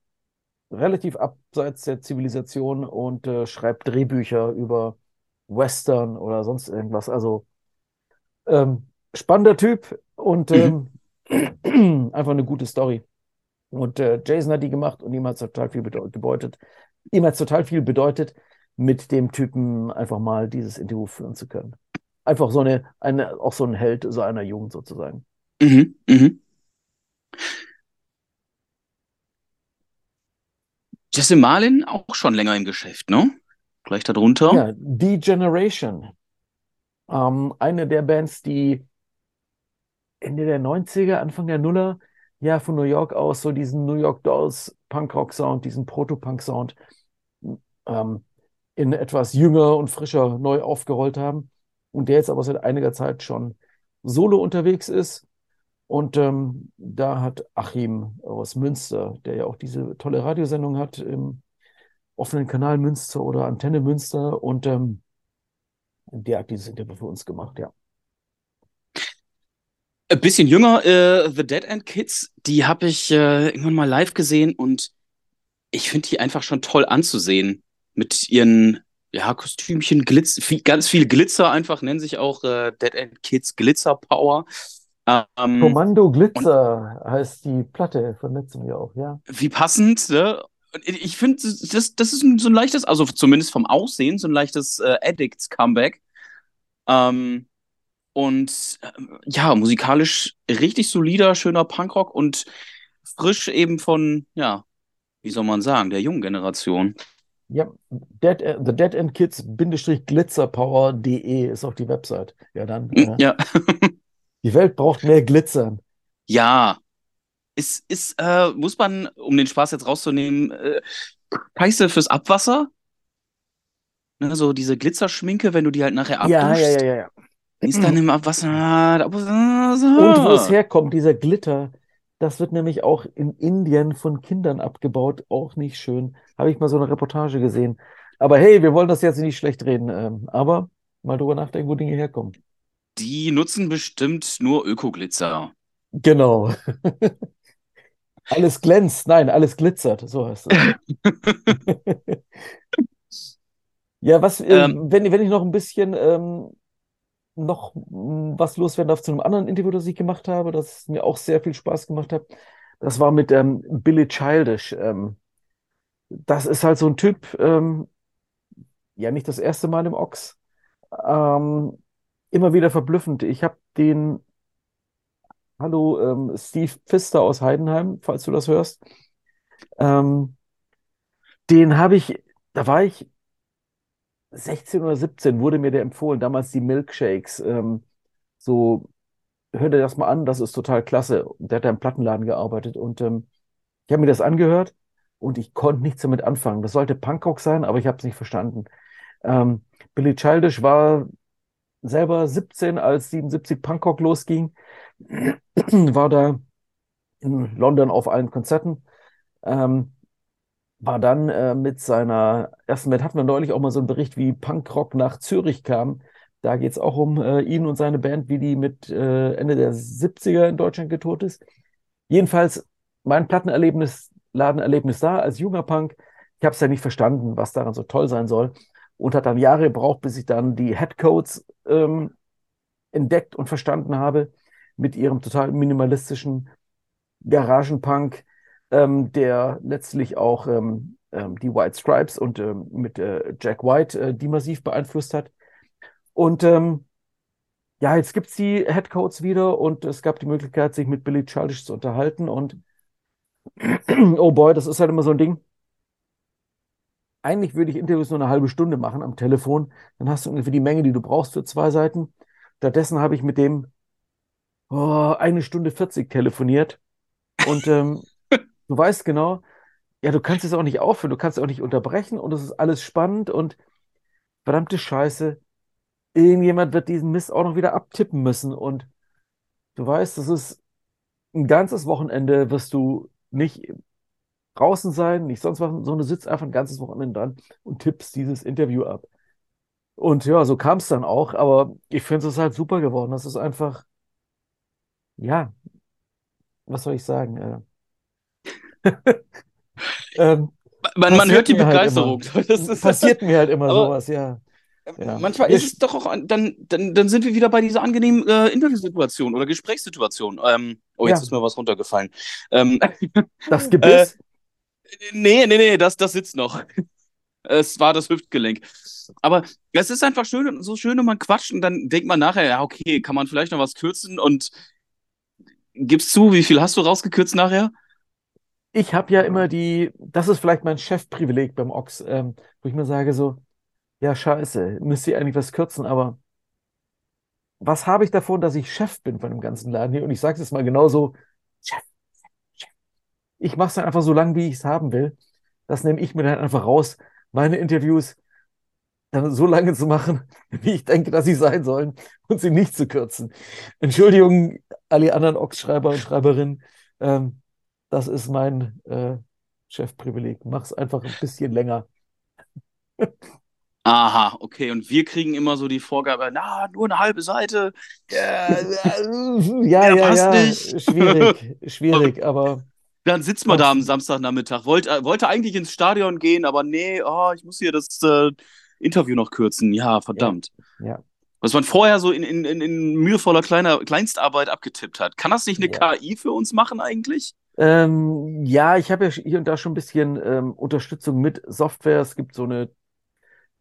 relativ abseits der Zivilisation und äh, schreibt Drehbücher über Western oder sonst irgendwas. Also ähm, spannender Typ und Mhm. ähm, einfach eine gute Story. Und äh, Jason hat die gemacht und ihm hat es total viel bedeu- bedeutet. Ihm hat es total viel bedeutet, mit dem Typen einfach mal dieses Interview führen zu können. Einfach so eine, eine, auch so ein Held so einer Jugend sozusagen. Mhm. Mhm. Jesse Marlin auch schon länger im Geschäft, ne? Gleich darunter. Ja, Die Generation. Ähm, eine der Bands, die Ende der 90er, Anfang der Nuller, ja, von New York aus so diesen New York Dolls Punkrock-Sound, diesen Proto-Punk-Sound ähm, in etwas jünger und frischer neu aufgerollt haben und der jetzt aber seit einiger Zeit schon solo unterwegs ist. Und ähm, da hat Achim aus Münster, der ja auch diese tolle Radiosendung hat im offenen Kanal Münster oder Antenne Münster und ähm, der hat dieses Interview für uns gemacht, ja. Ein bisschen jünger, äh, The Dead End Kids, die habe ich äh, irgendwann mal live gesehen und ich finde die einfach schon toll anzusehen. Mit ihren, ja, Kostümchen, Glitz, viel, ganz viel Glitzer einfach, nennen sich auch äh, Dead End Kids Glitzer Power. Ähm, Kommando und Glitzer heißt die Platte von letztem Jahr auch, ja. wie passend, ne? Ich finde, das, das ist so ein leichtes, also zumindest vom Aussehen, so ein leichtes äh, Addicts-Comeback. Ähm, und ähm, ja, musikalisch richtig solider, schöner Punkrock und frisch eben von, ja, wie soll man sagen, der jungen Generation. Ja, Dead, äh, The Dead End Kids Glitzerpower.de ist auch die Website. Ja, dann, äh, Ja, die Welt braucht mehr Glitzern. ja, ist, ist, äh, muss man, um den Spaß jetzt rauszunehmen, äh, scheiße fürs Abwasser? Ne, so diese Glitzerschminke, wenn du die halt nachher Ja, ja, ja, abduschst. ja, ja. ist dann im Abwasser. Und wo es herkommt, dieser Glitter, das wird nämlich auch in Indien von Kindern abgebaut. Auch nicht schön. Habe ich mal so eine Reportage gesehen. Aber hey, wir wollen das jetzt nicht schlecht reden. ähm, Aber mal drüber nachdenken, wo Dinge herkommen. Die nutzen bestimmt nur Ökoglitzer. Genau. Alles glänzt. Nein, alles glitzert. So heißt es. Ja, was, äh, Ähm, wenn, wenn ich noch ein bisschen ähm, noch mh, was loswerden darf zu einem anderen Interview, das ich gemacht habe, das mir auch sehr viel Spaß gemacht hat. Das war mit ähm, Billy Childish. Ähm, das ist halt so ein Typ, ähm, ja, nicht das erste Mal im Ochs. Ähm, immer wieder verblüffend. Ich habe den, hallo, ähm, Steve Pfister aus Heidenheim, falls du das hörst. Ähm, den habe ich, da war ich 16 oder 17, wurde mir der empfohlen, damals die Milkshakes. Ähm, so, hör dir das mal an, das ist total klasse. Der hat da im Plattenladen gearbeitet und ähm, ich habe mir das angehört und ich konnte nichts damit anfangen. Das sollte Punkrock sein, aber ich habe es nicht verstanden. Ähm, Billy Childish war selber 17, als 77 Punkrock losging, war da in London auf allen Konzerten. Ähm, war dann äh, mit seiner ersten Band, hatten wir neulich auch mal so einen Bericht, wie Punkrock nach Zürich kam. Da geht es auch um äh, ihn und seine Band, wie die mit äh, Ende der 70er in Deutschland getourt ist. Jedenfalls mein Plattenerlebnis, Ladenerlebnis da als junger Punk. Ich habe es ja nicht verstanden, was daran so toll sein soll. Und hat dann Jahre gebraucht, bis ich dann die Headcodes ähm, entdeckt und verstanden habe mit ihrem total minimalistischen Garagenpunk, ähm, der letztlich auch ähm, ähm, die White Stripes und ähm, mit äh, Jack White äh, die massiv beeinflusst hat. Und ähm, ja, jetzt gibt es die Headcodes wieder und es gab die Möglichkeit, sich mit Billy Childish zu unterhalten. Und oh boy, das ist halt immer so ein Ding. Eigentlich würde ich Interviews nur eine halbe Stunde machen am Telefon. Dann hast du ungefähr die Menge, die du brauchst für zwei Seiten. Stattdessen habe ich mit dem oh, eine Stunde 40 telefoniert. Und ähm, du weißt genau, ja, du kannst es auch nicht aufhören, du kannst es auch nicht unterbrechen und es ist alles spannend und verdammte Scheiße, irgendjemand wird diesen Mist auch noch wieder abtippen müssen. Und du weißt, das ist ein ganzes Wochenende, wirst du nicht draußen sein, nicht sonst was, sondern du sitzt einfach ein ganzes Wochenende dran und tippst dieses Interview ab. Und ja, so kam es dann auch, aber ich finde es halt super geworden. Das ist einfach, ja, was soll ich sagen? Äh, ähm, man, man hört die halt Begeisterung. immer. Das Passiert mir halt immer sowas, ja. Ja. manchmal ist es doch auch, dann, dann, dann sind wir wieder bei dieser angenehmen äh, Interviewsituation oder Gesprächssituation. Ähm, oh, jetzt Ja, ist mir was runtergefallen. Ähm, das äh, Gebiss, nee, nee, nee, das, das sitzt noch. Es war das Hüftgelenk. Aber es ist einfach schön, so schön, und man quatscht und dann denkt man nachher, ja, okay, kann man vielleicht noch was kürzen und gibst zu, wie viel hast du rausgekürzt nachher? Ich habe ja immer die, das ist vielleicht mein Chefprivileg beim Ochs, ähm, wo ich mir sage so, ja, scheiße, müsst ihr eigentlich was kürzen, aber was habe ich davon, dass ich Chef bin von dem ganzen Laden hier? Und ich sage es jetzt mal genauso, Chef, Chef. Ich mache es dann einfach so lang, wie ich es haben will. Das nehme ich mir dann einfach raus, meine Interviews dann so lange zu machen, wie ich denke, dass sie sein sollen und sie nicht zu kürzen. Entschuldigung, alle anderen Ochs-Schreiber und Schreiberinnen, ähm, das ist mein äh, Chefprivileg. Mach's einfach ein bisschen länger. Aha, okay. Und wir kriegen immer so die Vorgabe, na, nur eine halbe Seite. Ja, ja, Ja, ja, passt ja, nicht. schwierig, schwierig, aber Dann sitzt man da am Samstagnachmittag. Wollte, wollte eigentlich ins Stadion gehen, aber nee, oh, ich muss hier das äh, Interview noch kürzen. Ja, ja, verdammt. ja, Was man vorher so in, in, in, in mühevoller kleiner Kleinstarbeit abgetippt hat. Kann das nicht eine ja. KI für uns machen eigentlich? Ähm, ja, ich habe ja hier und da schon ein bisschen ähm, Unterstützung mit Software. Es gibt so eine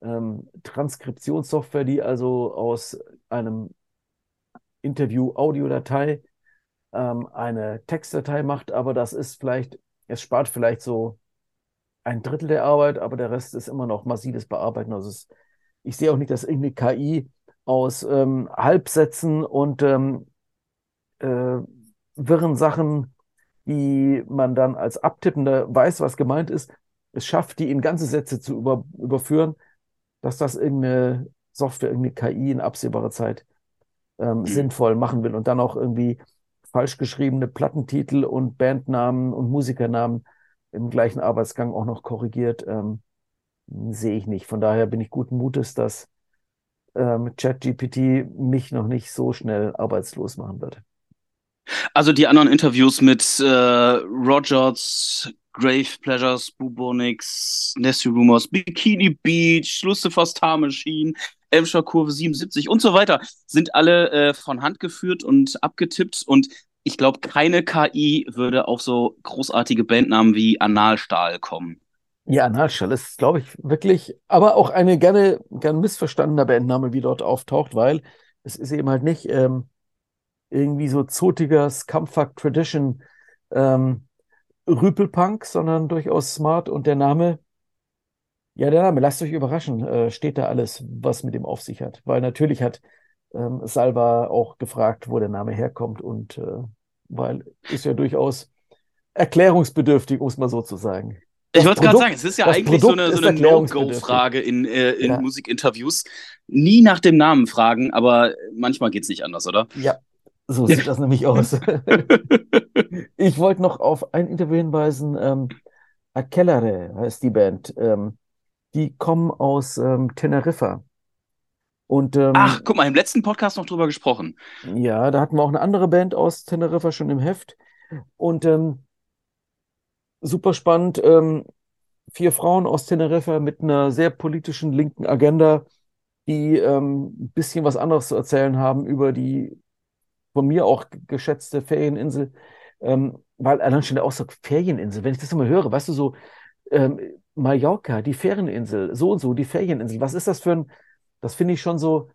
ähm, Transkriptionssoftware, die also aus einem Interview-Audiodatei ähm, eine Textdatei macht, aber das ist vielleicht, es spart vielleicht so ein Drittel der Arbeit, aber der Rest ist immer noch massives Bearbeiten. Also es, ich sehe auch nicht, dass irgendeine KI aus ähm, Halbsätzen und ähm, äh, wirren Sachen, die man dann als Abtippender weiß, was gemeint ist, es schafft, die in ganze Sätze zu über, überführen, dass das irgendeine Software, irgendeine KI in absehbarer Zeit ähm, Mhm. sinnvoll machen will und dann auch irgendwie falsch geschriebene Plattentitel und Bandnamen und Musikernamen im gleichen Arbeitsgang auch noch korrigiert, ähm, sehe ich nicht. Von daher bin ich guten Mutes, dass ähm, ChatGPT mich noch nicht so schnell arbeitslos machen wird. Also die anderen Interviews mit äh, Rogers, Grave Pleasures, Bubonix, Nasty Rumors, Bikini Beach, Lucifer Star Machine, Elfscher Kurve 77 und so weiter sind alle äh, von Hand geführt und abgetippt und ich glaube, keine KI würde auf so großartige Bandnamen wie Analstahl kommen. Ja, Analstahl ist, glaube ich, wirklich, aber auch eine gerne, gern missverstandener Bandname, wie dort auftaucht, weil es ist eben halt nicht ähm, irgendwie so zotiger Scumfuck Tradition ähm, Rüpelpunk, sondern durchaus smart und der Name, ja, der Name, lasst euch überraschen, äh, steht da alles, was mit dem auf sich hat. Weil natürlich hat ähm, Salva auch gefragt, wo der Name herkommt und äh, weil ist ja durchaus erklärungsbedürftig, muss man so zu sagen. Ich wollte gerade sagen, es ist ja eigentlich so Produkt eine, so eine. No-Go-Frage in, äh, in Ja. Musikinterviews. Nie nach dem Namen fragen, aber manchmal geht's nicht anders, oder? Ja, so sieht das nämlich aus. Ich wollte noch auf ein Interview hinweisen. Ähm, Aquelare heißt die Band. Ähm, die kommen aus ähm, Teneriffa. Und ähm, Ach, guck mal, im letzten Podcast noch drüber gesprochen. ja, da hatten wir auch eine andere Band aus Teneriffa schon im Heft. Und ähm, super spannend. Ähm, vier Frauen aus Teneriffa mit einer sehr politischen linken Agenda, die ähm, ein bisschen was anderes zu erzählen haben über die von mir auch geschätzte Ferieninsel. Ähm, weil allein schon der Ausdruck Ferieninsel, wenn ich das immer höre, weißt du, so ähm, Mallorca, die Ferieninsel, so und so, die Ferieninsel, was ist das für ein, das finde ich schon so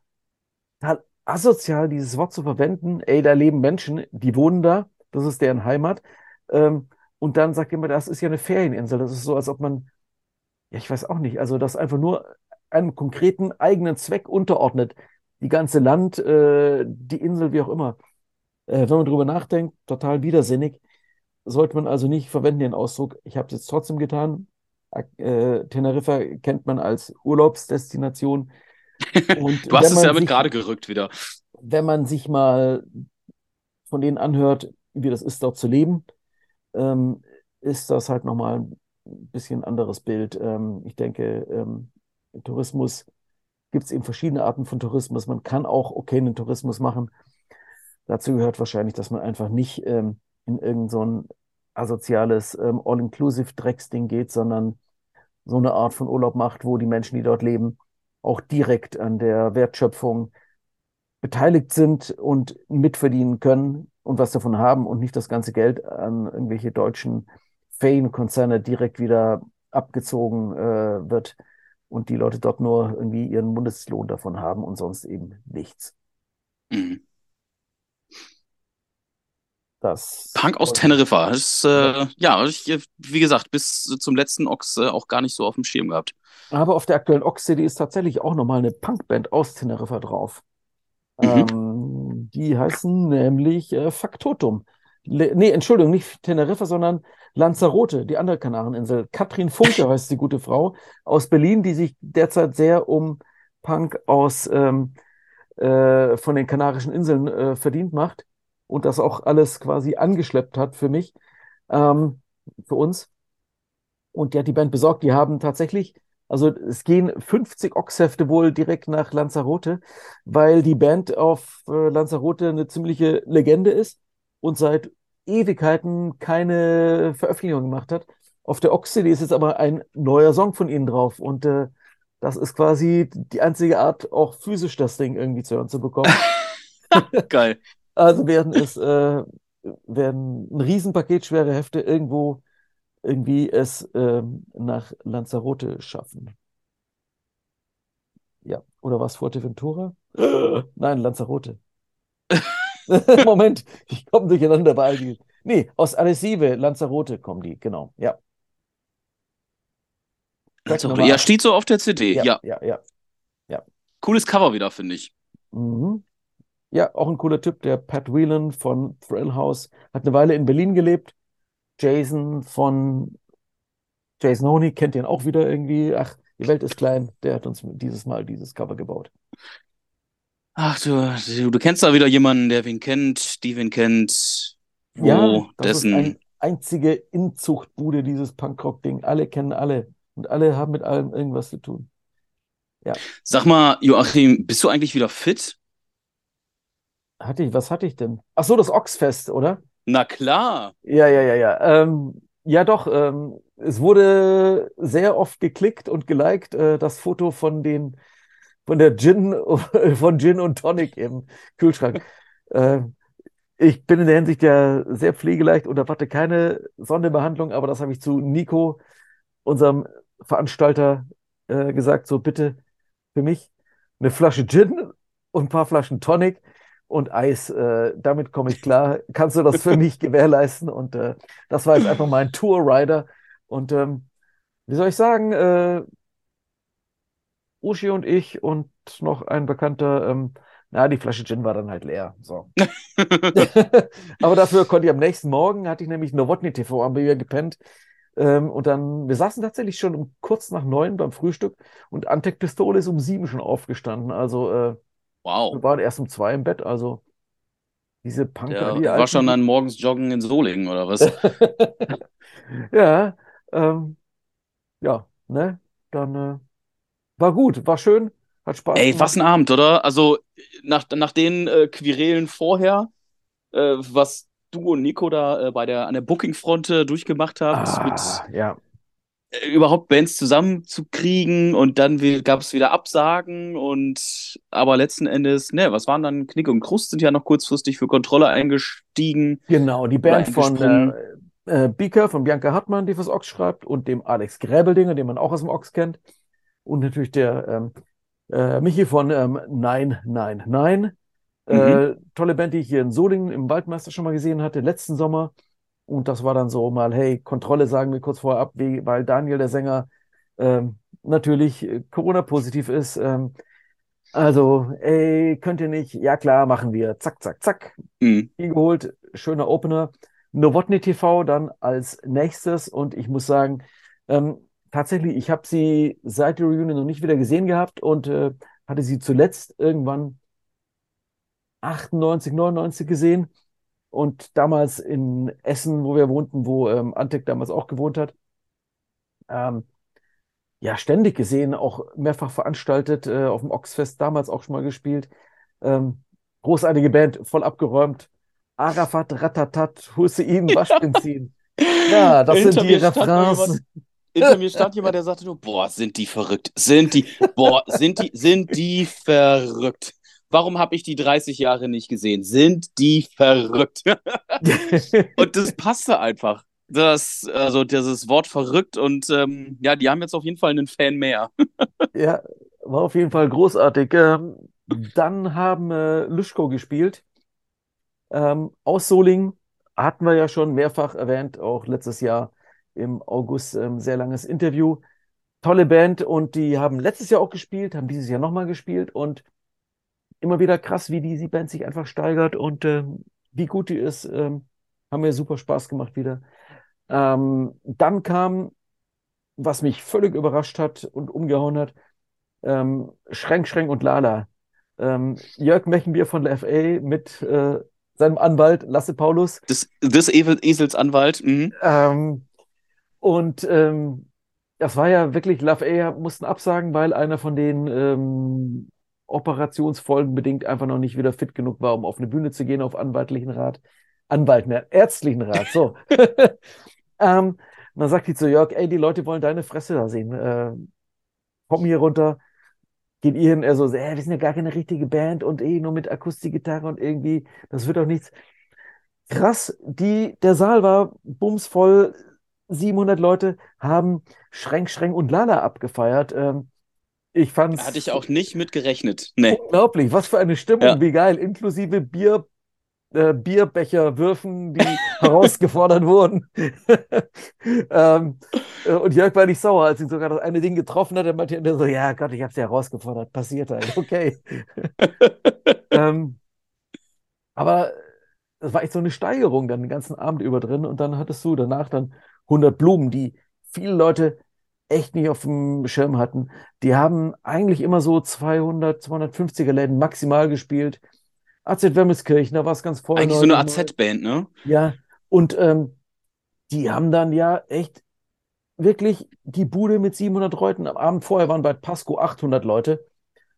asozial, dieses Wort zu verwenden. Ey, da leben Menschen, die wohnen da, das ist deren Heimat. Ähm, und dann sagt jemand, das ist ja eine Ferieninsel. Das ist so, als ob man, ja, ich weiß auch nicht, also das einfach nur einem konkreten eigenen Zweck unterordnet. Die ganze Land, äh, die Insel, wie auch immer. Äh, wenn man drüber nachdenkt, total widersinnig. Sollte man also nicht verwenden den Ausdruck. Ich habe es jetzt trotzdem getan. Äh, Teneriffa kennt man als Urlaubsdestination. Und Du hast es ja mit gerade gerückt wieder. wenn man sich mal von denen anhört, wie das ist, dort zu leben, ähm, ist das halt nochmal ein bisschen anderes Bild. Ähm, ich denke, ähm, im Tourismus gibt es eben verschiedene Arten von Tourismus. Man kann auch okayen Tourismus machen. Dazu gehört wahrscheinlich, dass man einfach nicht ähm, in irgend so ein asoziales ähm, All-Inclusive-Drecksding geht, sondern so eine Art von Urlaub macht, wo die Menschen, die dort leben, auch direkt an der Wertschöpfung beteiligt sind und mitverdienen können und was davon haben und nicht das ganze Geld an irgendwelche deutschen Ferienkonzerne direkt wieder abgezogen äh, wird und die Leute dort nur irgendwie ihren Mindestlohn davon haben und sonst eben nichts. Mhm. Das Punk aus Teneriffa. Das ist, äh, ja, ich, wie gesagt, bis zum letzten Ochs äh, auch gar nicht so auf dem Schirm gehabt. Aber auf der aktuellen Ox-CD ist tatsächlich auch nochmal eine Punkband aus Teneriffa drauf. Mhm. Ähm, die heißen nämlich äh, Faktotum. Le nee, Entschuldigung, nicht Teneriffa, sondern Lanzarote, die andere Kanareninsel. Katrin Funke heißt die gute Frau aus Berlin, die sich derzeit sehr um Punk aus ähm, äh, von den Kanarischen Inseln äh, verdient macht und das auch alles quasi angeschleppt hat für mich, ähm, für uns. Und die hat die Band besorgt. Die haben tatsächlich, also es gehen 50 Ochshefte wohl direkt nach Lanzarote, weil die Band auf äh, Lanzarote eine ziemliche Legende ist und seit Ewigkeiten keine Veröffentlichung gemacht hat. Auf der Ox-CD ist jetzt aber ein neuer Song von ihnen drauf und äh, das ist quasi die einzige Art, auch physisch das Ding irgendwie zu hören zu bekommen. Geil. Also werden es äh, werden ein Riesenpaket schwere Hefte irgendwo irgendwie es ähm, nach Lanzarote schaffen. Ja, oder was Fuerteventura? Nein, Lanzarote. Moment, ich komme durcheinander bei all die. Nee, aus Arrecife, Lanzarote kommen die, genau. Ja, Nummer Ja, steht so auf der CD. ja, Ja, ja, ja. cooles Cover wieder, finde ich. Mhm. Ja, auch ein cooler Typ, der Pat Whelan von Thrill House. Hat eine Weile in Berlin gelebt. Jason von Jason Honey kennt ihn auch wieder irgendwie. Ach, die Welt ist klein. Der hat uns dieses Mal dieses Cover gebaut. Ach du, du, du kennst da wieder jemanden, der wen kennt, die wen kennt, wo Ja, das ist dessen. ein einzige Inzuchtbude, dieses Punkrock-Ding. Alle kennen alle und alle haben mit allem irgendwas zu tun. Ja, Sag mal, Joachim, bist du eigentlich wieder fit? Hatte ich, was hatte ich denn? Ach so, das Oxfest, oder? Na klar. Ja, ja, ja, ja. Ähm, ja, doch. Ähm, es wurde sehr oft geklickt und geliked, äh, das Foto von den, von der Gin, von Gin und Tonic im Kühlschrank. Äh, ich bin in der Hinsicht ja sehr pflegeleicht und erwarte keine Sonderbehandlung, aber das habe ich zu Nico, unserem Veranstalter, äh, gesagt. So, bitte für mich eine Flasche Gin und ein paar Flaschen Tonic und Eis. Äh, damit komme ich klar. Kannst du das für mich gewährleisten? Und äh, das war jetzt einfach mein Tour-Rider. Und ähm, wie soll ich sagen, äh, Uschi und ich und noch ein Bekannter, ähm, na, die Flasche Gin war dann halt leer. So. Aber dafür konnte ich am nächsten Morgen, hatte ich nämlich Novotny TV, wir wieder gepennt. Ähm, und dann, wir saßen tatsächlich schon um kurz nach neun beim Frühstück und Antec Pistole ist um sieben schon aufgestanden. Also äh, Wow. wir waren erst um zwei im Bett. Also diese Punker, Der die war schon alten. dann morgens joggen in Solingen, oder was? Ja, ähm, ja, ne? Dann äh, war gut, war schön, hat Spaß Ey, was gemacht. ein Abend, oder? Also, nach, nach den äh, Querelen vorher, äh, was du und Nico da äh, bei der, an der Booking-Front äh, durchgemacht habt, mit Ah, ja. Äh, überhaupt Bands zusammenzukriegen und dann gab es wieder Absagen und aber letzten Endes, ne, was waren dann Knick und Krust sind ja noch kurzfristig für Kontrolle eingestiegen Genau, die Band von äh, äh, Bika, von Bianca Hartmann, die fürs Ochs schreibt, und dem Alex Gräbeldinger, den man auch aus dem Ochs kennt. Und natürlich der ähm, äh, Michi von ähm, Nein, Nein, Nein. Mhm. Äh, tolle Band, die ich hier in Solingen im Waldmeister schon mal gesehen hatte, letzten Sommer. Und das war dann so mal, hey, Kontrolle sagen wir kurz vorher ab, wie, weil Daniel, der Sänger, ähm, natürlich äh, Corona-positiv ist. Ähm, also, ey, könnt ihr nicht? Ja, klar, machen wir. Zack, zack, zack. Mhm. Geholt, schöner Opener. Novotny TV dann als nächstes und ich muss sagen, ähm, tatsächlich, ich habe sie seit der Reunion noch nicht wieder gesehen gehabt und äh, hatte sie zuletzt irgendwann 98, 99 gesehen und damals in Essen, wo wir wohnten, wo ähm, Antek damals auch gewohnt hat. Ähm, ja, ständig gesehen, auch mehrfach veranstaltet, äh, auf dem Oxfest damals auch schon mal gespielt. Ähm, großartige Band, voll abgeräumt. Arafat, Ratatat, Hussein, Waschbenzin. Ja, das sind die Refrains. hinter mir stand jemand, der sagte nur, boah, sind die verrückt. Sind die, boah, sind die, sind die verrückt. Warum habe ich die 30 Jahre nicht gesehen? Sind die verrückt? Und das passte einfach. Das, also dieses Wort verrückt und ähm, ja, die haben jetzt auf jeden Fall einen Fan mehr. Ja, war auf jeden Fall großartig. Ähm, dann haben äh, Lüschko gespielt. Ähm, aus Solingen hatten wir ja schon mehrfach erwähnt, auch letztes Jahr im August ähm, sehr langes Interview. Tolle Band und die haben letztes Jahr auch gespielt, haben dieses Jahr nochmal gespielt und immer wieder krass, wie die, Band sich einfach steigert und ähm, wie gut die ist. Ähm, haben mir super Spaß gemacht wieder. Ähm, dann kam, was mich völlig überrascht hat und umgehauen hat, ähm, Schränk, Schränk und Lala. Ähm, Jörg Mechenbier von der FA mit äh, seinem Anwalt Lasse Paulus. Das, das Esels Anwalt. Mhm. Ähm, und ähm, das war ja wirklich, Love A mussten absagen, weil einer von den ähm, Operationsfolgen bedingt einfach noch nicht wieder fit genug war, um auf eine Bühne zu gehen, auf anwaltlichen Rat. Anwalt, ne, ärztlichen Rat, so. ähm, dann sagt die zu Jörg, ey, die Leute wollen deine Fresse da sehen. Äh, komm hier runter, geht ihr hin, er so, äh, wir sind ja gar keine richtige Band und eh nur mit Akustikgitarre und irgendwie, das wird doch nichts. Krass, die, der Saal war bumsvoll, 700 Leute haben Schränk, Schränk und Lala abgefeiert. Ähm, ich fand's Hatte ich auch nicht mit gerechnet. Nee. unglaublich, was für eine Stimmung, Ja. wie geil, inklusive Bier, äh, Bierbecherwürfen, die herausgefordert wurden. ähm, äh, und Jörg war nicht sauer, als ihn sogar das eine Ding getroffen hat. Er meinte so, ja Gott, ich hab's ja herausgefordert, passiert halt, okay. ähm, aber es war echt so eine Steigerung dann den ganzen Abend über drin und dann hattest du danach dann 100 Blumen, die viele Leute echt nicht auf dem Schirm hatten. Die haben eigentlich immer so 200, 250er Läden maximal gespielt. AZ Wermelskirchen, da war es ganz voll. Eigentlich so eine AZ-Band, ne? Ja, und ähm, die haben dann ja echt wirklich die Bude mit 700 Leuten. Am Abend vorher waren bei Pasco 800 Leute.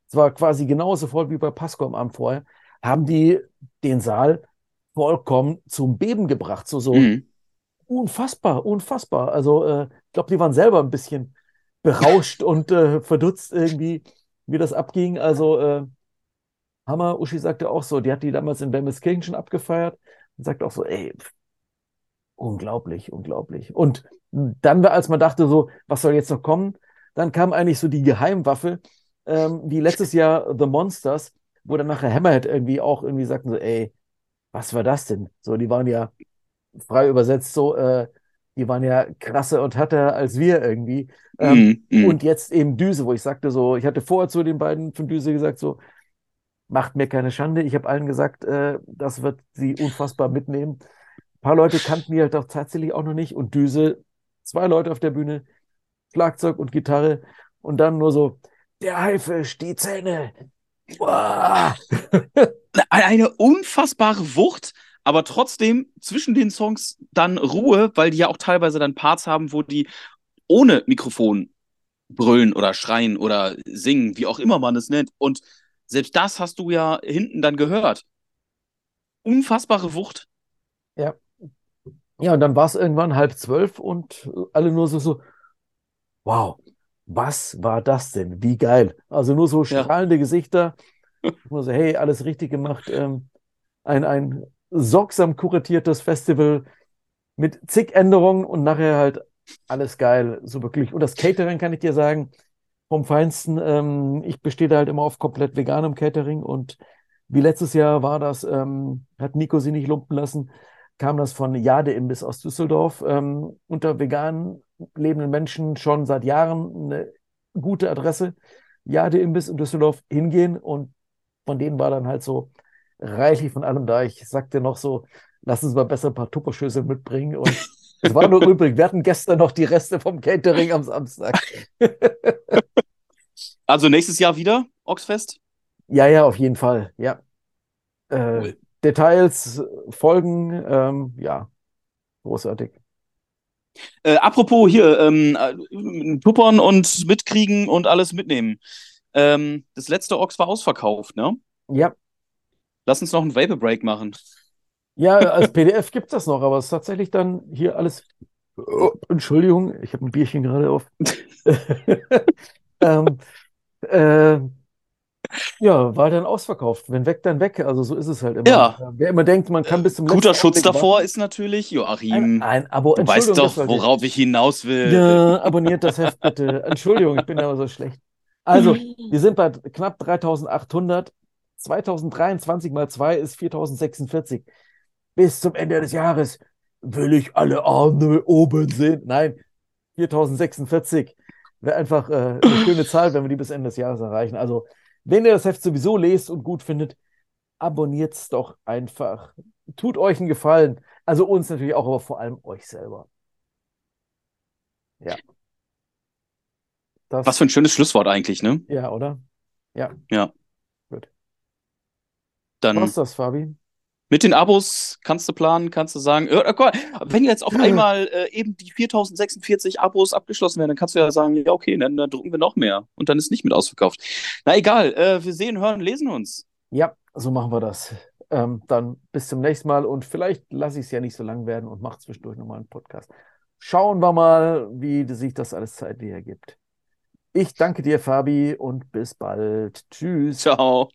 Es war quasi genauso voll wie bei Pasco am Abend vorher. Haben die den Saal vollkommen zum Beben gebracht. So, so mhm. unfassbar, unfassbar. Also, äh, glaube, die waren selber ein bisschen berauscht und äh, verdutzt irgendwie, wie das abging. Also, äh, Hammer, Uschi sagte auch so, die hat die damals in Wermelskirchen schon abgefeiert und sagt auch so, ey, pff, unglaublich, unglaublich. Und dann, als man dachte so, was soll jetzt noch kommen, dann kam eigentlich so die Geheimwaffe, ähm, wie letztes Jahr The Monsters, wo dann nachher Hammerhead irgendwie auch irgendwie sagten so, ey, was war das denn? So, die waren ja frei übersetzt so, äh, die waren ja krasser und härter als wir irgendwie. Ähm, mm, mm. Und jetzt eben Düse, wo ich sagte so, ich hatte vorher zu den beiden von Düse gesagt so, macht mir keine Schande. Ich habe allen gesagt, äh, das wird sie unfassbar mitnehmen. Ein paar Leute kannten die halt auch tatsächlich auch noch nicht und Düse, zwei Leute auf der Bühne, Schlagzeug und Gitarre und dann nur so, der Haifisch, die Zähne. Eine unfassbare Wucht, aber trotzdem zwischen den Songs dann Ruhe, weil die ja auch teilweise dann Parts haben, wo die ohne Mikrofon brüllen oder schreien oder singen, wie auch immer man es nennt. Und selbst das hast du ja hinten dann gehört. Unfassbare Wucht. Ja. Ja, und dann war es irgendwann halb zwölf und alle nur so, so, wow, was war das denn? Wie geil. Also nur so strahlende ja. Gesichter. Ich muss sagen, hey, alles richtig gemacht. Ähm, ein, ein sorgsam kuratiertes Festival mit zig Änderungen und nachher halt alles geil, so wirklich. Und das Catering kann ich dir sagen, vom Feinsten. Ähm, ich bestehe da halt immer auf komplett veganem Catering und wie letztes Jahr war das, ähm, hat Nico sie nicht lumpen lassen, kam das von Jade Imbiss aus Düsseldorf. Ähm, unter vegan lebenden Menschen schon seit Jahren eine gute Adresse. Jade Imbiss in Düsseldorf hingehen und von denen war dann halt so reichlich von allem da. Ich sagte noch so, lass uns mal besser ein paar Tupperschüsseln mitbringen. Und es war nur übrig. Wir hatten gestern noch die Reste vom Catering am Samstag. also nächstes Jahr wieder Oxfest? Ja, ja, auf jeden Fall. Ja. Äh, cool. Details folgen. Ähm, ja, großartig. Äh, apropos hier, ähm, äh, tuppern und mitkriegen und alles mitnehmen. Ähm, das letzte Ox war ausverkauft, ne? Ja. Lass uns noch einen Vapor Break machen. Ja, als PDF gibt es das noch, aber es ist tatsächlich dann hier alles. Oh, Entschuldigung, ich habe ein Bierchen gerade auf. ähm, äh, ja, war dann ausverkauft. Wenn weg, dann weg. Also so ist es halt immer. Ja. Wer immer denkt, man kann bis zum Guter Schutz davor warten. ist natürlich, Joachim, ein, ein Abo. du weißt doch, worauf ich hinaus will. Ja, abonniert das Heft bitte. Entschuldigung, ich bin aber so schlecht. Also, wir sind bei knapp 3800. 2023 mal 2 ist 4046. Bis zum Ende des Jahres will ich alle Arme oben sehen. Nein, 4046. Wäre einfach äh, eine schöne Zahl, wenn wir die bis Ende des Jahres erreichen. Also, wenn ihr das Heft sowieso lest und gut findet, abonniert es doch einfach. Tut euch einen Gefallen. Also uns natürlich auch, aber vor allem euch selber. Ja. Das, Was für ein schönes Schlusswort eigentlich, ne? Ja, oder? Ja. Ja. Dann. Was das, Fabi? Mit den Abos kannst du planen, kannst du sagen, äh, wenn jetzt auf einmal äh, eben die 4046 Abos abgeschlossen werden, dann kannst du ja sagen, ja, okay, dann, dann drucken wir noch mehr. Und dann ist nicht mit ausverkauft. Na egal, äh, wir sehen, hören, lesen uns. Ja, so machen wir das. Ähm, dann bis zum nächsten Mal und vielleicht lasse ich es ja nicht so lang werden und mache zwischendurch nochmal einen Podcast. Schauen wir mal, wie sich das alles zeitlich ergibt. Ich danke dir, Fabi, und bis bald. Tschüss. Ciao.